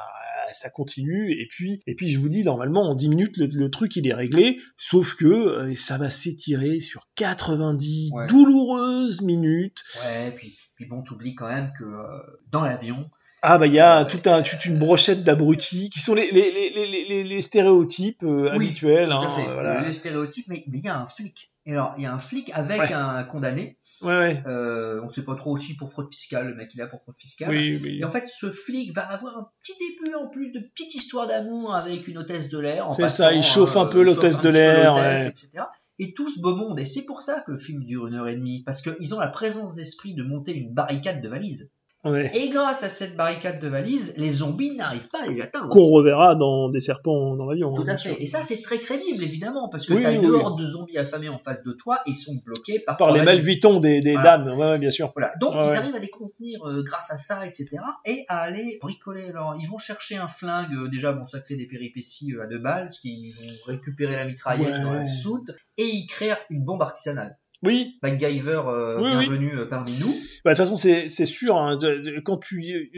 [SPEAKER 11] ça continue. Et puis, et puis, je vous dis, normalement, en 10 minutes, le, le truc, il est réglé. Sauf que euh, ça va s'étirer sur 90
[SPEAKER 10] Ouais.
[SPEAKER 11] douloureuses minutes.
[SPEAKER 10] Ouais, puis, puis bon, t'oublies quand même que euh, dans l'avion,
[SPEAKER 11] Ah bah il y a tout un, toute une brochette d'abrutis qui sont les, les, les, les, les- les stéréotypes euh,
[SPEAKER 10] Oui,
[SPEAKER 11] habituels.
[SPEAKER 10] tout
[SPEAKER 11] hein,
[SPEAKER 10] à fait,
[SPEAKER 11] euh, voilà.
[SPEAKER 10] les stéréotypes, mais mais il y a un flic. Et alors, il y a un flic avec
[SPEAKER 11] Ouais.
[SPEAKER 10] un condamné.
[SPEAKER 11] Ouais, ouais.
[SPEAKER 10] Euh, on ne sait pas trop aussi pour fraude fiscale, le mec il là pour fraude fiscale.
[SPEAKER 11] Oui, oui.
[SPEAKER 10] Et en fait, ce flic va avoir un petit début en plus de petite histoire d'amour avec une hôtesse de l'air. en
[SPEAKER 11] C'est ça, il chauffe un peu l'hôtesse de l'air, ouais.
[SPEAKER 10] etc. Et tout ce beau monde. Et c'est pour ça que le film dure une heure et demie. Parce qu'ils ont la présence d'esprit de monter une barricade de valises.
[SPEAKER 11] Ouais.
[SPEAKER 10] Et grâce à cette barricade de valises, les zombies n'arrivent pas à les atteindre.
[SPEAKER 11] Qu'on reverra dans des serpents dans l'avion.
[SPEAKER 10] Tout
[SPEAKER 11] hein,
[SPEAKER 10] à fait.
[SPEAKER 11] sûr.
[SPEAKER 10] Et ça, c'est très crédible, évidemment, parce que
[SPEAKER 11] Oui,
[SPEAKER 10] tu as
[SPEAKER 11] oui,
[SPEAKER 10] une
[SPEAKER 11] oui.
[SPEAKER 10] horde de zombies affamés en face de toi et ils sont bloqués par,
[SPEAKER 11] Par les malvitons des, des
[SPEAKER 10] Voilà.
[SPEAKER 11] dames, ouais, bien sûr.
[SPEAKER 10] Voilà. Donc,
[SPEAKER 11] Ouais,
[SPEAKER 10] ils arrivent à les contenir euh, grâce à ça, etc. Et à aller bricoler. Alors, ils vont chercher un flingue. euh, déjà, bon, ça crée des péripéties euh, à deux balles, parce qu'ils vont récupérer la mitraillette dans la soute. Et ils créent une bombe artisanale.
[SPEAKER 11] Oui,
[SPEAKER 10] MacGyver, euh,
[SPEAKER 11] Oui,
[SPEAKER 10] bienvenue euh, parmi nous.
[SPEAKER 11] bah, de toute façon, c'est sûr, hein, de- de- quand tu.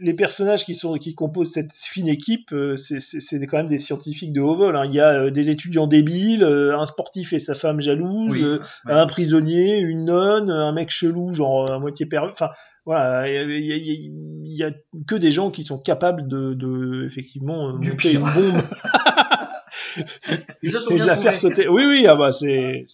[SPEAKER 11] Les personnages qui, sont, qui composent cette fine équipe, euh, c'est- quand même des scientifiques de haut vol. hein. Il y a euh, des étudiants débiles, euh, un sportif et sa femme jalouse,
[SPEAKER 10] Oui,
[SPEAKER 11] euh,
[SPEAKER 10] ouais.
[SPEAKER 11] un prisonnier, une nonne, un mec chelou, genre à moitié perdu. Enfin, voilà, il y, a- il y a- il y a que des gens qui sont capables de, de effectivement, euh,
[SPEAKER 10] Du
[SPEAKER 11] monter
[SPEAKER 10] pire.
[SPEAKER 11] une bombe.
[SPEAKER 10] Ils se sont
[SPEAKER 11] de
[SPEAKER 10] bien
[SPEAKER 11] la faire
[SPEAKER 10] trouvés.
[SPEAKER 11] sauter. Oui, oui, ah bah c'est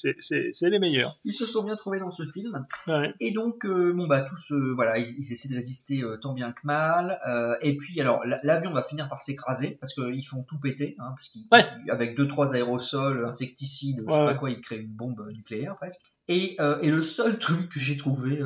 [SPEAKER 11] les meilleurs.
[SPEAKER 10] Ils se sont bien trouvés dans ce film.
[SPEAKER 11] Ouais.
[SPEAKER 10] Et donc, euh, bon bah tous, euh, voilà, ils, ils essaient de résister euh, tant bien que mal. et puis, alors, la- l'avion va finir par s'écraser parce qu'ils font tout péter, hein, parce
[SPEAKER 11] Ouais.
[SPEAKER 10] avec deux trois aérosols, insecticides, je sais
[SPEAKER 11] Ouais,
[SPEAKER 10] pas
[SPEAKER 11] ouais.
[SPEAKER 10] quoi, ils créent une bombe nucléaire presque. Et, et le seul truc que j'ai trouvé,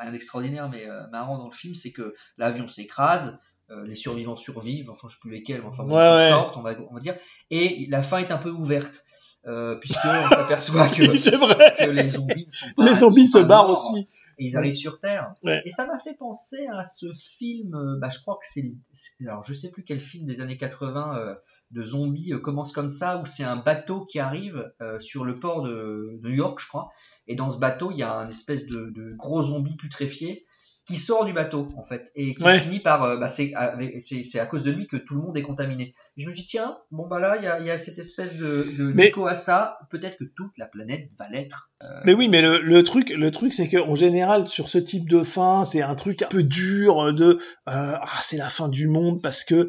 [SPEAKER 10] rien d'extraordinaire mais euh, marrant dans le film, c'est que l'avion s'écrase. Euh, les survivants survivent, enfin je sais plus lesquels, mais enfin bon,
[SPEAKER 11] Ouais,
[SPEAKER 10] sortent, on va, on va dire. Et la fin est un peu ouverte, euh, puisqu'on s'aperçoit que,
[SPEAKER 11] Oui,
[SPEAKER 10] les zombies ne sont pas
[SPEAKER 11] Les zombies
[SPEAKER 10] sont
[SPEAKER 11] se barrent
[SPEAKER 10] morts,
[SPEAKER 11] aussi.
[SPEAKER 10] et ils arrivent sur Terre.
[SPEAKER 11] Ouais.
[SPEAKER 10] Et ça m'a fait penser à ce film, euh, bah, je crois que c'est, alors je sais plus quel film des années 80 euh, de zombies euh, commence comme ça, où c'est un bateau qui arrive sur le port de New York, je crois. Et dans ce bateau, il y a un espèce de, de gros zombie putréfié qui sort du bateau en fait et qui
[SPEAKER 11] Ouais.
[SPEAKER 10] finit par euh, bah, c'est, à cause de lui que tout le monde est contaminé. Et je me dis tiens bon bah là il y a, il y a cette espèce de, de
[SPEAKER 11] Mais-
[SPEAKER 10] à ça peut-être que toute la planète va l'être.
[SPEAKER 11] Mais oui, mais le, le truc, le truc, c'est qu'en général, sur ce type de fin, c'est un truc un peu dur de, euh, ah, c'est la fin du monde parce que euh,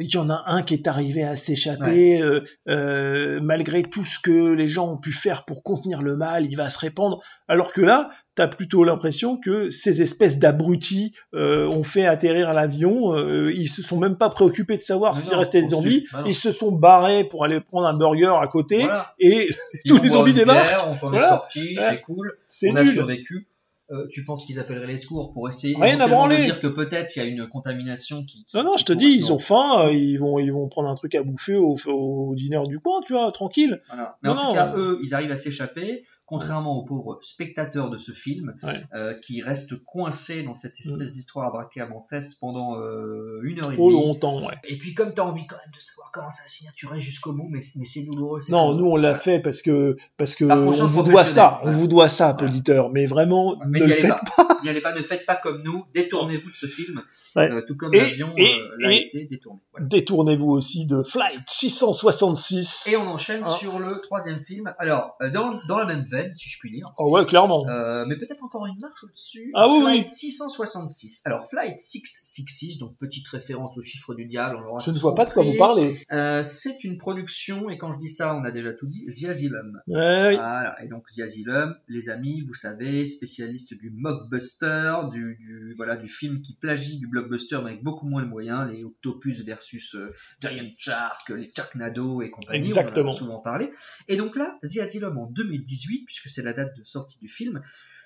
[SPEAKER 11] il y en a un qui est arrivé à s'échapper, euh, euh, malgré tout ce que les gens ont pu faire pour contenir le mal, il va se répandre. Alors que là, t'as plutôt l'impression que ces espèces d'abrutis euh, ont fait atterrir l'avion. euh, ils se sont même pas préoccupés de savoir s'il restait des zombies. Ils se sont barrés pour aller prendre un burger à côté
[SPEAKER 10] Voilà.
[SPEAKER 11] et tous les zombies débarquent.
[SPEAKER 10] bière, on s'en
[SPEAKER 11] Voilà.
[SPEAKER 10] est sorti,
[SPEAKER 11] Ouais.
[SPEAKER 10] c'est cool. On a
[SPEAKER 11] nul.
[SPEAKER 10] survécu. Euh, tu penses qu'ils appelleraient les secours pour essayer
[SPEAKER 11] Rien
[SPEAKER 10] de dire que peut-être il y a une contamination qui. qui-
[SPEAKER 11] Non, non, je te dis, ils ont faim, euh, ils vont, ils vont prendre un truc à bouffer au, au dîner du coin, tu vois, tranquille.
[SPEAKER 10] Voilà. Mais
[SPEAKER 11] Non,
[SPEAKER 10] en tout
[SPEAKER 11] non.
[SPEAKER 10] cas, eux, ils arrivent à s'échapper, contrairement aux pauvres spectateurs de ce film,
[SPEAKER 11] Ouais.
[SPEAKER 10] euh, qui restent coincés dans cette espèce d'histoire abracadabrantesque pendant euh, une heure et demie.
[SPEAKER 11] longtemps, ouais.
[SPEAKER 10] Et puis, comme tu as envie quand même de savoir comment ça restes jusqu'au bout, mais, mais c'est douloureux.
[SPEAKER 11] Non, nous on l'a fait parce que parce que on vous doit ça, on vous doit ça, auditeur. Mais vraiment,
[SPEAKER 10] Mais
[SPEAKER 11] ne
[SPEAKER 10] n'y
[SPEAKER 11] le
[SPEAKER 10] allez
[SPEAKER 11] faites
[SPEAKER 10] pas.
[SPEAKER 11] pas.
[SPEAKER 10] Allez pas, ne faites pas comme nous, détournez-vous de ce film, euh, tout comme l'avion l'a été détourné. Voilà.
[SPEAKER 11] Détournez-vous aussi de Flight 666.
[SPEAKER 10] Et on enchaîne
[SPEAKER 11] Ah.
[SPEAKER 10] sur le troisième film. Alors, dans, dans la même veine, si je puis dire,
[SPEAKER 11] Oh ouais, clairement.
[SPEAKER 10] euh, mais peut-être encore une marche au-dessus.
[SPEAKER 11] Ah oui,
[SPEAKER 10] Flight
[SPEAKER 11] oui.
[SPEAKER 10] 666. Alors, Flight 666, donc petite référence au chiffre du diable. on
[SPEAKER 11] Je ne vois pas de quoi vous parlez.
[SPEAKER 10] Euh, c'est une production, et quand je dis ça, on a déjà tout dit, The Asylum.
[SPEAKER 11] Ouais, oui.
[SPEAKER 10] Voilà, et donc The Asylum, les amis, vous savez, spécialiste du mockbuster, du, du, voilà, du film qui plagie du blockbuster mais avec beaucoup moins de moyens, les Octopus versus euh, Giant Shark, les Sharknado et compagnie,
[SPEAKER 11] Exactement.
[SPEAKER 10] on en a souvent parlé. Et donc là, The Asylum en 2018, puisque c'est la date de sortie du film,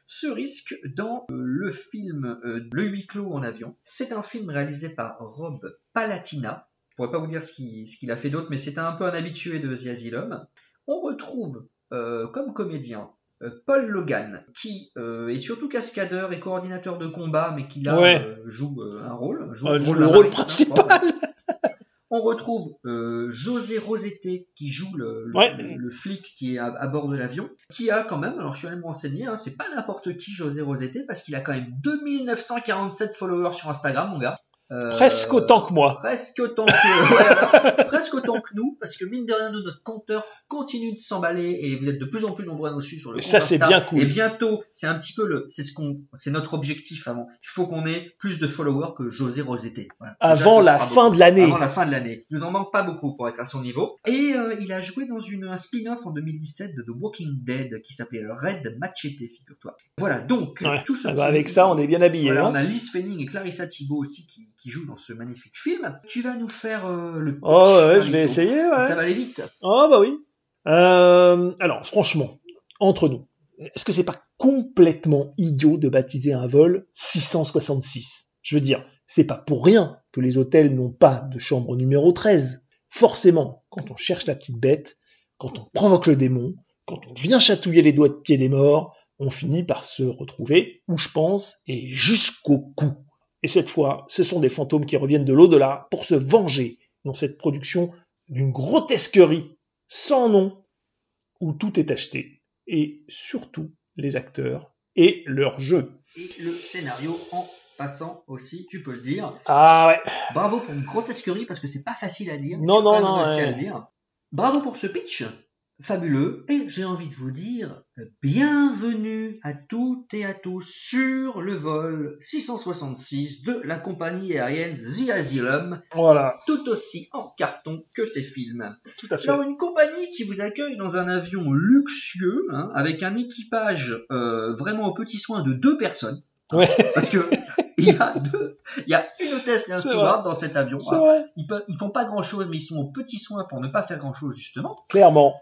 [SPEAKER 10] se risque dans euh, le film euh, Le huis clos en avion. C'est un film réalisé par Rob Palatina. Je pourrais pas vous dire ce qu'il a fait d'autre, mais c'est un peu un habitué de The Asylum. On retrouve euh, comme comédien Paul Logan, qui euh, est surtout cascadeur et coordinateur de combat, mais qui là
[SPEAKER 11] Ouais.
[SPEAKER 10] euh, joue euh, un rôle, joue le
[SPEAKER 11] joue
[SPEAKER 10] rôle
[SPEAKER 11] le rôle
[SPEAKER 10] hein,
[SPEAKER 11] principal.
[SPEAKER 10] On retrouve euh, José Rosetté qui joue le, le-
[SPEAKER 11] Ouais.
[SPEAKER 10] le- le flic qui est à, à bord de l'avion, qui a quand même, alors je suis allé me renseigner, hein, c'est pas n'importe qui José Rosetté parce qu'il a quand même 2947 followers sur Instagram, mon gars. Euh,
[SPEAKER 11] Presque autant que moi.
[SPEAKER 10] Presque autant que, voilà, presque autant que nous, parce que mine de rien, nous, notre compteur continue de s'emballer et vous êtes de plus en plus nombreux à nous suivre sur le
[SPEAKER 11] Et
[SPEAKER 10] compte
[SPEAKER 11] ça, c'est bien cool.
[SPEAKER 10] Et bientôt, c'est un petit peu le, c'est ce qu'on, c'est notre objectif avant. Il faut qu'on ait plus de followers que José Rosetté. Voilà.
[SPEAKER 11] Avant la fin de l'année.
[SPEAKER 10] Avant la fin de l'année. Il nous en manque pas beaucoup pour être à son niveau. Et euh, il a joué dans une, un spin-off en 2017 de The Walking Dead qui s'appelait Red Machete, figure-toi. Voilà, donc,
[SPEAKER 11] Ouais.
[SPEAKER 10] tout ce
[SPEAKER 11] Ah bah, avec ça, on est bien habillé.
[SPEAKER 10] voilà,
[SPEAKER 11] hein.
[SPEAKER 10] on a Liz Fanning et Clarissa Thibault aussi qui, qui jouent dans ce magnifique film. Tu vas nous faire euh, le pitch,
[SPEAKER 11] Oh ouais, je vais essayer. Ouais.
[SPEAKER 10] Ça va aller vite.
[SPEAKER 11] Oh bah oui. Euh, alors franchement, entre nous, est-ce que c'est pas complètement idiot de baptiser un vol 666 Je veux dire, c'est pas pour rien que les hôtels n'ont pas de chambre numéro 13. Forcément, quand on cherche la petite bête, quand on provoque le démon, quand on vient chatouiller les doigts de pied des morts, on finit par se retrouver où je pense et jusqu'au cou. Et cette fois, ce sont des fantômes qui reviennent de l'au-delà pour se venger dans cette production d'une grotesquerie sans nom, où tout est acheté, et surtout les acteurs et leur jeu.
[SPEAKER 10] Et le scénario en passant aussi, tu peux le dire.
[SPEAKER 11] Ah ouais,
[SPEAKER 10] Bravo pour une grotesquerie parce que c'est pas facile à dire.
[SPEAKER 11] Non, non, non,
[SPEAKER 10] à dire. Bravo pour ce pitch. Fabuleux. Et j'ai envie de vous dire, euh, bienvenue à toutes et à tous sur le vol 666 de la compagnie aérienne The Asylum,
[SPEAKER 11] Voilà,
[SPEAKER 10] tout aussi en carton que ces films.
[SPEAKER 11] tout à fait.
[SPEAKER 10] Alors une compagnie qui vous accueille dans un avion luxueux, hein, avec un équipage euh, vraiment aux petits soins de deux personnes. hein,
[SPEAKER 11] Ouais.
[SPEAKER 10] Parce que il y a deux, il y a une hôtesse et un steward dans cet avion. Hein. Ils, ils font pas grand chose, mais ils sont aux petits soins pour ne pas faire grand chose justement.
[SPEAKER 11] clairement.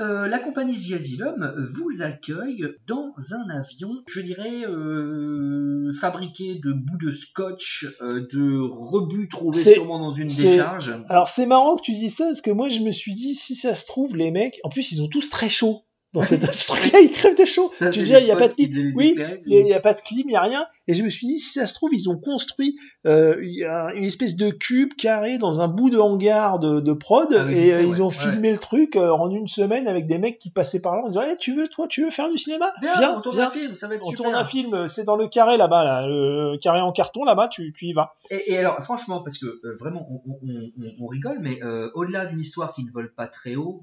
[SPEAKER 10] Euh, la compagnie The Asylum vous accueille dans un avion, je dirais, euh, fabriqué de bouts de scotch, euh, de rebuts trouvés sûrement dans une décharge.
[SPEAKER 11] Alors c'est marrant que tu dis ça, parce que moi je me suis dit, si ça se trouve, les mecs, en plus ils ont tous très chaud. Dans cette, ce truc-là, ils crèvent de chaud.
[SPEAKER 10] Ça,
[SPEAKER 11] tu dis, il n'y a pas de clim. Oui, il n'y a, pas de clim, il n'y a rien. Et je me suis dit, si ça se trouve, ils ont construit euh, il une espèce de cube carré dans un bout de hangar de, de prod,
[SPEAKER 10] Ah
[SPEAKER 11] et euh, ils
[SPEAKER 10] ouais,
[SPEAKER 11] ont
[SPEAKER 10] ouais.
[SPEAKER 11] filmé le truc euh, en une semaine avec des mecs qui passaient par là en disant, Eh, tu veux, toi, tu veux faire du cinéma?
[SPEAKER 10] Viens, on tourne
[SPEAKER 11] viens.
[SPEAKER 10] un film, ça va être
[SPEAKER 11] On
[SPEAKER 10] super.
[SPEAKER 11] tourne un film, c'est dans le carré là-bas, là, le carré en carton là-bas, tu, tu y vas.
[SPEAKER 10] Et, et alors, franchement, parce que euh, vraiment, on, on- on- on rigole, mais euh, au-delà d'une histoire qui ne vole pas très haut,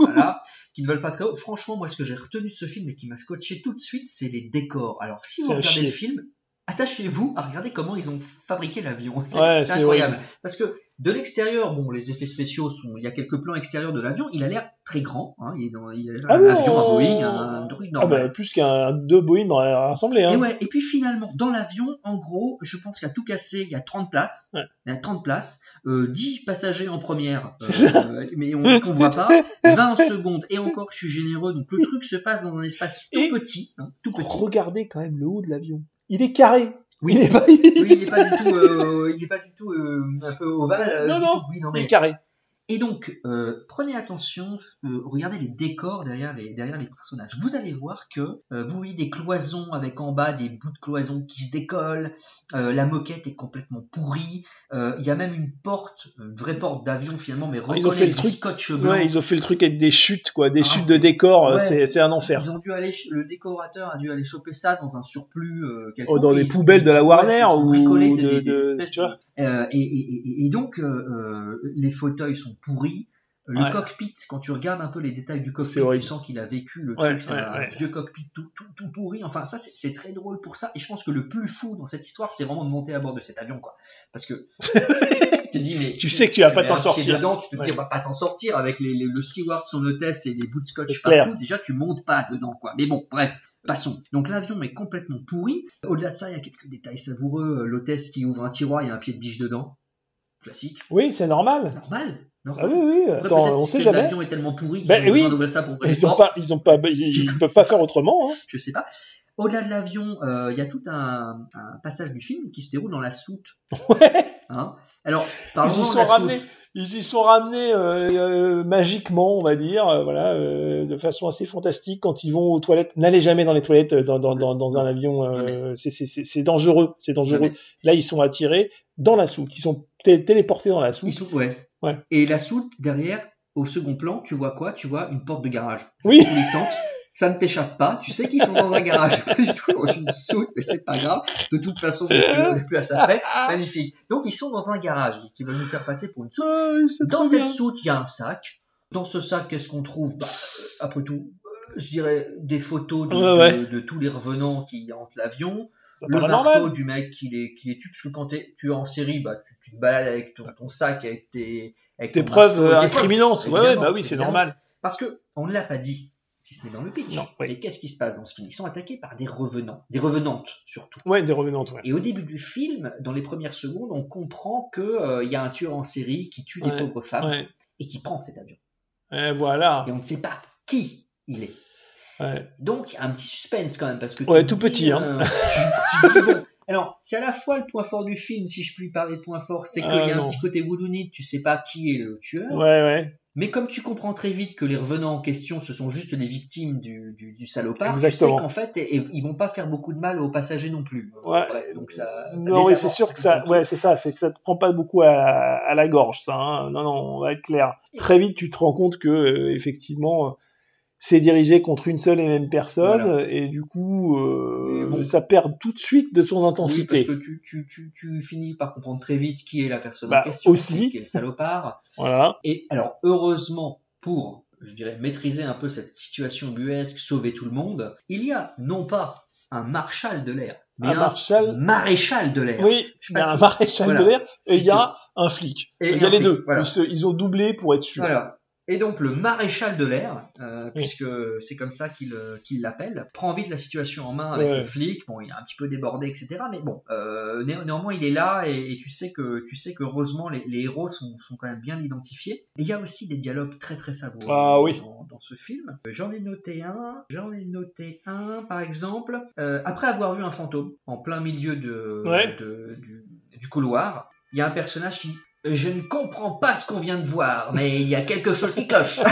[SPEAKER 10] voilà, qui ne vole pas haut, franchement, moi, ce que j'ai retenu de ce film et qui m'a scotché tout de suite, c'est les décors. Alors, si vous regardez le film, attachez-vous à regarder comment ils ont fabriqué l'avion. C'est
[SPEAKER 11] Ouais,
[SPEAKER 10] incroyable. Parce que de l'extérieur, bon, les effets spéciaux sont, il y a quelques plans extérieurs de l'avion, il a l'air très grand, hein, il est dans, il a
[SPEAKER 11] Ah
[SPEAKER 10] un avion, un Boeing, un, un truc
[SPEAKER 11] Ah
[SPEAKER 10] normal.
[SPEAKER 11] bah, plus qu'un deux Boeing rassemblés. Hein.
[SPEAKER 10] Et ouais, et puis finalement, dans l'avion, en gros, je pense qu'il y a tout cassé, il y a 30 places.
[SPEAKER 11] Ouais.
[SPEAKER 10] Il y a 30 places, euh, 10 passagers en première,
[SPEAKER 11] C'est
[SPEAKER 10] euh, mais on qu'on voit pas, 20 en seconde, et encore je suis généreux, donc le truc se passe dans un espace tout
[SPEAKER 11] Et-
[SPEAKER 10] petit, hein, tout petit.
[SPEAKER 11] Regardez quand même le haut de l'avion. Il est carré.
[SPEAKER 10] Oui.
[SPEAKER 11] Il est pas,
[SPEAKER 10] Oui, il n'est pas du tout, euh, il est pas du tout euh, un peu ovale. euh,
[SPEAKER 11] Non, non.
[SPEAKER 10] Oui, non,
[SPEAKER 11] il est
[SPEAKER 10] mais
[SPEAKER 11] carré.
[SPEAKER 10] Et donc, euh, prenez attention, euh, regardez les décors derrière les, derrière les personnages. Vous allez voir que euh, vous voyez des cloisons avec en bas des bouts de cloisons qui se décollent, euh, la moquette est complètement pourrie, euh, il y a même une porte, une vraie porte d'avion finalement, mais
[SPEAKER 11] Ils ont fait le truc.
[SPEAKER 10] scotch blanc.
[SPEAKER 11] Ouais, ils ont fait le truc avec des chutes, quoi, des
[SPEAKER 10] Ah,
[SPEAKER 11] chutes de décor. euh,
[SPEAKER 10] Ouais.
[SPEAKER 11] C'est, un enfer.
[SPEAKER 10] Ils ont dû aller, le décorateur a dû aller choper ça dans un surplus euh,
[SPEAKER 11] Oh, dans des poubelles de la Warner ou
[SPEAKER 10] bricolé des,
[SPEAKER 11] de-
[SPEAKER 10] des- des
[SPEAKER 11] de-
[SPEAKER 10] espèces
[SPEAKER 11] tu vois.
[SPEAKER 10] et, et- et- et donc, les fauteuils sont pourris. Le
[SPEAKER 11] Ouais.
[SPEAKER 10] cockpit, quand tu regardes un peu les détails du cockpit, tu sens qu'il a vécu le
[SPEAKER 11] Ouais,
[SPEAKER 10] truc, c'est
[SPEAKER 11] ouais,
[SPEAKER 10] un
[SPEAKER 11] ouais.
[SPEAKER 10] vieux cockpit tout, tout, tout pourri. Enfin, ça, c'est très drôle pour ça. Et je pense que le plus fou dans cette histoire, c'est vraiment de monter à bord de cet avion, quoi. Parce que tu te dis, mais
[SPEAKER 11] Tu sais que tu vas pas t'en sortir.
[SPEAKER 10] Dedans, tu te dis, on va pas s'en sortir avec les, les- le steward, son hôtesse et les bouts de scotch
[SPEAKER 11] clair.
[SPEAKER 10] partout. Déjà, tu montes pas dedans, quoi. Mais bon, bref. Passons. Donc l'avion est complètement pourri. Au-delà de ça, il y a quelques détails savoureux. L'hôtesse qui ouvre un tiroir, il y a un pied de biche dedans. Classique.
[SPEAKER 11] Oui, c'est normal.
[SPEAKER 10] Normal.
[SPEAKER 11] Ah oui, oui. Attends, on
[SPEAKER 10] si
[SPEAKER 11] sait jamais.
[SPEAKER 10] L'avion est tellement pourri qu'ils
[SPEAKER 11] Ben
[SPEAKER 10] ont besoin
[SPEAKER 11] oui.
[SPEAKER 10] d'ouvrir ça pour ouvrir les
[SPEAKER 11] Ils ont
[SPEAKER 10] portes.
[SPEAKER 11] pas, ils ont pas, ils, ils peuvent pas faire autrement. Hein.
[SPEAKER 10] Je sais pas. Au-delà de l'avion, euh, il y a tout un, un passage du film qui se déroule dans la soute.
[SPEAKER 11] Ouais.
[SPEAKER 10] Hein Alors,
[SPEAKER 11] Ils y sont ramenés. Ils y sont ramenés euh, euh, magiquement, on va dire, euh, voilà, euh, de façon assez fantastique quand ils vont aux toilettes. N'allez jamais dans les toilettes dans, dans, dans, dans un avion, euh, c'est- c'est c'est- c'est dangereux, c'est dangereux.
[SPEAKER 10] Jamais.
[SPEAKER 11] Là, ils sont attirés dans la soute, ils sont té- téléportés dans la
[SPEAKER 10] Ils
[SPEAKER 11] soute.
[SPEAKER 10] sont- ouais.
[SPEAKER 11] Ouais.
[SPEAKER 10] Et la soute, derrière, au second plan, tu vois quoi? Tu vois une porte de garage.
[SPEAKER 11] Oui.
[SPEAKER 10] Glissante. Ça ne t'échappe pas. Tu sais qu'ils sont dans un garage. Pas du tout dans une soute, mais c'est pas grave. De toute façon, on n'est plus à ça près. Magnifique. Donc, ils sont dans un garage qui va nous faire passer pour une soute.
[SPEAKER 11] Ah,
[SPEAKER 10] Dans cette
[SPEAKER 11] bien.
[SPEAKER 10] soute, il y a un sac. Dans ce sac, qu'est-ce qu'on trouve? Bah, Après tout, euh, je dirais des photos de,
[SPEAKER 11] Ouais, ouais.
[SPEAKER 10] de- de tous les revenants qui hantent l'avion. Le marteau du mec qui les, qui les tue, parce que quand t'es- tu es en série, bah, tu, tu te balades avec ton, ton sac, avec tes, avec
[SPEAKER 11] preuves
[SPEAKER 10] marteau,
[SPEAKER 11] euh,
[SPEAKER 10] tes preuves.
[SPEAKER 11] incriminantes. Ouais, bah oui, c'est normal.
[SPEAKER 10] Parce que on ne l'a pas dit, si ce n'est dans le pitch.
[SPEAKER 11] Non, oui.
[SPEAKER 10] Mais qu'est-ce qui se passe dans ce film? Ils sont attaqués par des revenants, des revenantes surtout.
[SPEAKER 11] Ouais, des revenantes, ouais.
[SPEAKER 10] Et au début du film, dans les premières secondes, on comprend que euh, y a un tueur en série qui tue
[SPEAKER 11] Ouais,
[SPEAKER 10] des pauvres femmes
[SPEAKER 11] Ouais.
[SPEAKER 10] et qui prend cet avion.
[SPEAKER 11] Et voilà.
[SPEAKER 10] Et on ne sait pas qui il est.
[SPEAKER 11] Ouais.
[SPEAKER 10] Donc, un petit suspense quand même, parce que
[SPEAKER 11] Ouais, tout
[SPEAKER 10] dis,
[SPEAKER 11] petit, hein.
[SPEAKER 10] euh, tu, tu te dis, bon, alors, c'est à la fois le point fort du film, si je puis parler de point fort, c'est qu'il
[SPEAKER 11] Ah,
[SPEAKER 10] y a un
[SPEAKER 11] non.
[SPEAKER 10] petit côté whodunit, tu sais pas qui est le tueur,
[SPEAKER 11] Ouais, ouais.
[SPEAKER 10] mais comme tu comprends très vite que les revenants en question, ce sont juste les victimes du, du, du salopard,
[SPEAKER 11] Exactement.
[SPEAKER 10] tu sais qu'en fait, et- et ils vont pas faire beaucoup de mal aux passagers non plus.
[SPEAKER 11] Ouais.
[SPEAKER 10] Bref, donc ça, ça
[SPEAKER 11] Non, oui, c'est sûr
[SPEAKER 10] un
[SPEAKER 11] que ça, ouais, c'est ça, c'est que ça te prend pas beaucoup à, à la gorge, ça. Hein. Non, non, on va être clair. Très vite, tu te rends compte que euh, effectivement, euh, c'est dirigé contre une seule et même personne,
[SPEAKER 10] Voilà.
[SPEAKER 11] et du coup, euh,
[SPEAKER 10] bon.
[SPEAKER 11] ça perd tout de suite de son
[SPEAKER 10] Oui,
[SPEAKER 11] intensité.
[SPEAKER 10] parce que tu, tu, tu, tu finis par comprendre très vite qui est la personne
[SPEAKER 11] Bah,
[SPEAKER 10] en question,
[SPEAKER 11] aussi.
[SPEAKER 10] qui est le salopard.
[SPEAKER 11] Voilà.
[SPEAKER 10] Et alors, heureusement pour je dirais, maîtriser un peu cette situation buesque, sauver tout le monde, il y a non pas un marshal de l'air, mais
[SPEAKER 11] Un
[SPEAKER 10] un,
[SPEAKER 11] marshal-
[SPEAKER 10] maréchal de l'air.
[SPEAKER 11] Oui,
[SPEAKER 10] Je sais pas
[SPEAKER 11] a un
[SPEAKER 10] si-
[SPEAKER 11] maréchal
[SPEAKER 10] voilà.
[SPEAKER 11] de l'air et il y a un flic.
[SPEAKER 10] Et
[SPEAKER 11] il y a les
[SPEAKER 10] flic,
[SPEAKER 11] deux.
[SPEAKER 10] voilà.
[SPEAKER 11] Ils, se- ils ont doublé pour être sûrs.
[SPEAKER 10] Voilà. Et donc le maréchal de l'air, euh, puisque c'est comme ça qu'il euh, qu'il l'appelle, prend vite la situation en main avec
[SPEAKER 11] Ouais.
[SPEAKER 10] le flic. Bon, il est un petit peu débordé, etc. Mais bon, euh, né- néanmoins il est là et, et tu sais que tu sais que heureusement les, les héros sont, sont quand même bien identifiés. Et il y a aussi des dialogues très très savoureux
[SPEAKER 11] Ah oui.
[SPEAKER 10] dans, dans ce film. J'en ai noté un. J'en ai noté un, par exemple, euh, après avoir vu un fantôme en plein milieu de,
[SPEAKER 11] Ouais.
[SPEAKER 10] de- du, du couloir, il y a un personnage qui dit je ne comprends pas ce qu'on vient de voir, mais il y a quelque chose qui cloche.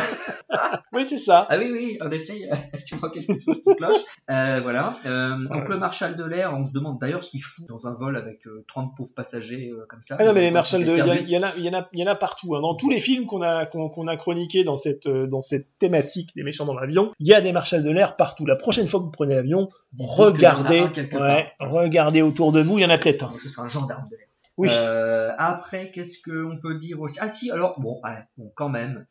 [SPEAKER 11] Oui, c'est ça.
[SPEAKER 10] Ah oui, oui, en effet, tu vois quelque chose qui cloche. Euh, voilà. Euh, donc le marshal de l'air, on se demande d'ailleurs ce qu'il fout dans un vol avec euh, 30 pauvres passagers euh, comme ça.
[SPEAKER 11] Ah non, mais les marshals de,
[SPEAKER 10] été
[SPEAKER 11] il y, en a, y y en partout. hein. Dans tous les films qu'on a, qu'on qu'on a chroniqués dans cette, dans cette thématique des méchants dans l'avion, il y a des marshals de l'air partout. La prochaine fois que vous prenez l'avion, regardez, ouais, regardez autour de vous, il y en a peut-être un.
[SPEAKER 10] Ce sera un gendarme de l'air.
[SPEAKER 11] Oui.
[SPEAKER 10] Euh, après, qu'est-ce qu'on peut dire aussi? Ah si, alors, bon, ouais, bon quand même.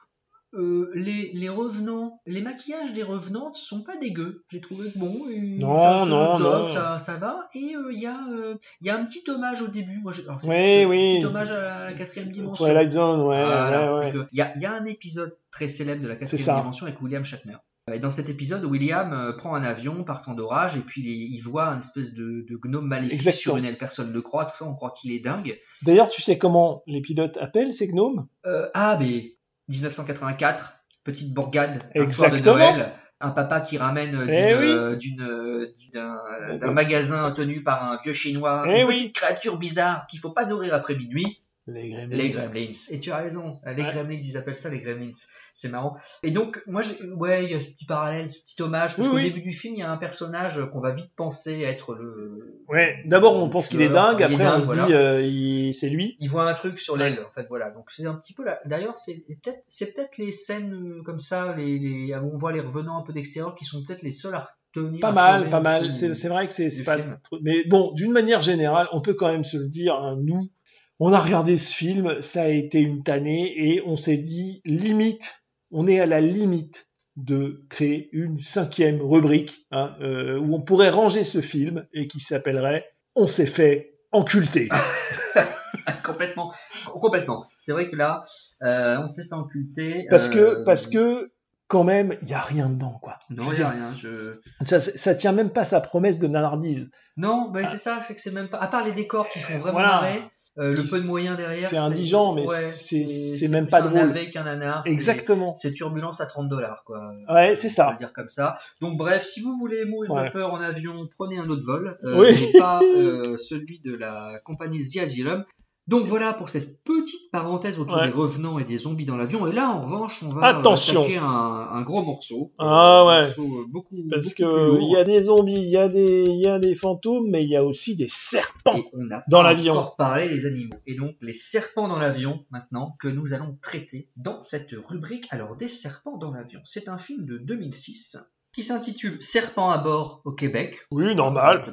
[SPEAKER 10] Euh, les, les revenants, les maquillages des revenantes sont pas dégueux. J'ai trouvé que bon,
[SPEAKER 11] Non, non,
[SPEAKER 10] job,
[SPEAKER 11] non.
[SPEAKER 10] Ça, ça va. Et euh, il y, a, euh, y a un petit hommage au début. Moi, alors,
[SPEAKER 11] Oui,
[SPEAKER 10] un
[SPEAKER 11] oui.
[SPEAKER 10] petit hommage à la quatrième dimension.
[SPEAKER 11] Twilight Zone, ouais,
[SPEAKER 10] Il y, a, y a un épisode très célèbre de la quatrième dimension avec William Shatner. Et dans cet épisode, William euh, prend un avion partant d'orage et puis il, il voit un espèce de, de gnome maléfique
[SPEAKER 11] Exactement.
[SPEAKER 10] sur une aile. Personne ne le croit, tout ça, on croit qu'il est dingue.
[SPEAKER 11] D'ailleurs, tu sais comment les pilotes appellent ces gnomes?
[SPEAKER 10] Euh, ah, mais 1984, petite bourgade, un soir de. Noël, un papa qui ramène euh, d'une,
[SPEAKER 11] Eh oui.
[SPEAKER 10] d'un, magasin tenu par un vieux chinois,
[SPEAKER 11] Eh
[SPEAKER 10] une
[SPEAKER 11] oui.
[SPEAKER 10] petite créature bizarre qu'il faut pas nourrir après minuit.
[SPEAKER 11] Les gremlins.
[SPEAKER 10] Les gremlins. Et tu as raison, les
[SPEAKER 11] Ouais.
[SPEAKER 10] gremlins, ils appellent ça les gremlins. C'est marrant. Et donc, moi, ouais, il y a ce petit parallèle, ce petit hommage, parce
[SPEAKER 11] Oui,
[SPEAKER 10] qu'au
[SPEAKER 11] oui.
[SPEAKER 10] début du film, il y a un personnage qu'on va vite penser être le.
[SPEAKER 11] Ouais, d'abord on pense qu'il est dingue,
[SPEAKER 10] il est
[SPEAKER 11] après on
[SPEAKER 10] dingue,
[SPEAKER 11] se
[SPEAKER 10] voilà.
[SPEAKER 11] dit euh, il- c'est lui.
[SPEAKER 10] Il voit un truc sur l'aile, en fait, voilà. Donc c'est un petit peu là. D'ailleurs, c'est peut-être, c'est peut-être les scènes euh, comme ça, les, les, où on voit les revenants un peu d'extérieur, qui sont peut-être les seuls à tenir.
[SPEAKER 11] Pas mal, pas mal. C'est vrai que c'est pas.
[SPEAKER 10] film.
[SPEAKER 11] Mais bon, d'une manière générale, on peut quand même se le dire. hein, nous, on a regardé ce film, ça a été une tannée et on s'est dit limite, on est à la limite de créer une cinquième rubrique hein, euh, où on pourrait ranger ce film et qui s'appellerait On s'est fait enculter.
[SPEAKER 10] complètement, complètement. C'est vrai que là, euh, on s'est fait inculter.
[SPEAKER 11] Parce que,
[SPEAKER 10] euh,
[SPEAKER 11] parce que quand même, il y a rien dedans, quoi.
[SPEAKER 10] Non, il y a rien. Je...
[SPEAKER 11] Ça, ça tient même pas sa promesse de nanardise.
[SPEAKER 10] Non, mais c'est ça, c'est que c'est même pas. À part les décors qui font vraiment
[SPEAKER 11] Voilà.
[SPEAKER 10] marrer, euh, le peu de moyens derrière.
[SPEAKER 11] c'est indigent, mais c'est- c'est même pas
[SPEAKER 10] un
[SPEAKER 11] drôle.
[SPEAKER 10] navet qu'un nanar. c'est-
[SPEAKER 11] Exactement.
[SPEAKER 10] C'est turbulence à 30 dollars, quoi.
[SPEAKER 11] Ouais, c'est
[SPEAKER 10] On peut
[SPEAKER 11] ça.
[SPEAKER 10] dire comme ça. Donc bref, si vous voulez mourir
[SPEAKER 11] Ouais.
[SPEAKER 10] de peur en avion, prenez un autre vol, euh,
[SPEAKER 11] Oui.
[SPEAKER 10] mais pas euh, celui de la compagnie The Asylum. Donc voilà pour cette petite parenthèse autour
[SPEAKER 11] Ouais.
[SPEAKER 10] des revenants et des zombies dans l'avion. Et là, en revanche, on va
[SPEAKER 11] Attention.
[SPEAKER 10] attaquer un, un gros morceau.
[SPEAKER 11] Ah ouais.
[SPEAKER 10] morceau, euh, beaucoup,
[SPEAKER 11] Parce
[SPEAKER 10] beaucoup
[SPEAKER 11] que il y a des zombies, il y a des, il y a des fantômes, mais il y a aussi des serpents.
[SPEAKER 10] Et on n'a
[SPEAKER 11] dans l'avion.
[SPEAKER 10] encore parlé des animaux. Et donc les serpents dans l'avion, maintenant, que nous allons traiter dans cette rubrique. Alors, des serpents dans l'avion. C'est un film de 2006 qui s'intitule Serpents à bord au Québec.
[SPEAKER 11] Oui, normal.
[SPEAKER 10] Ils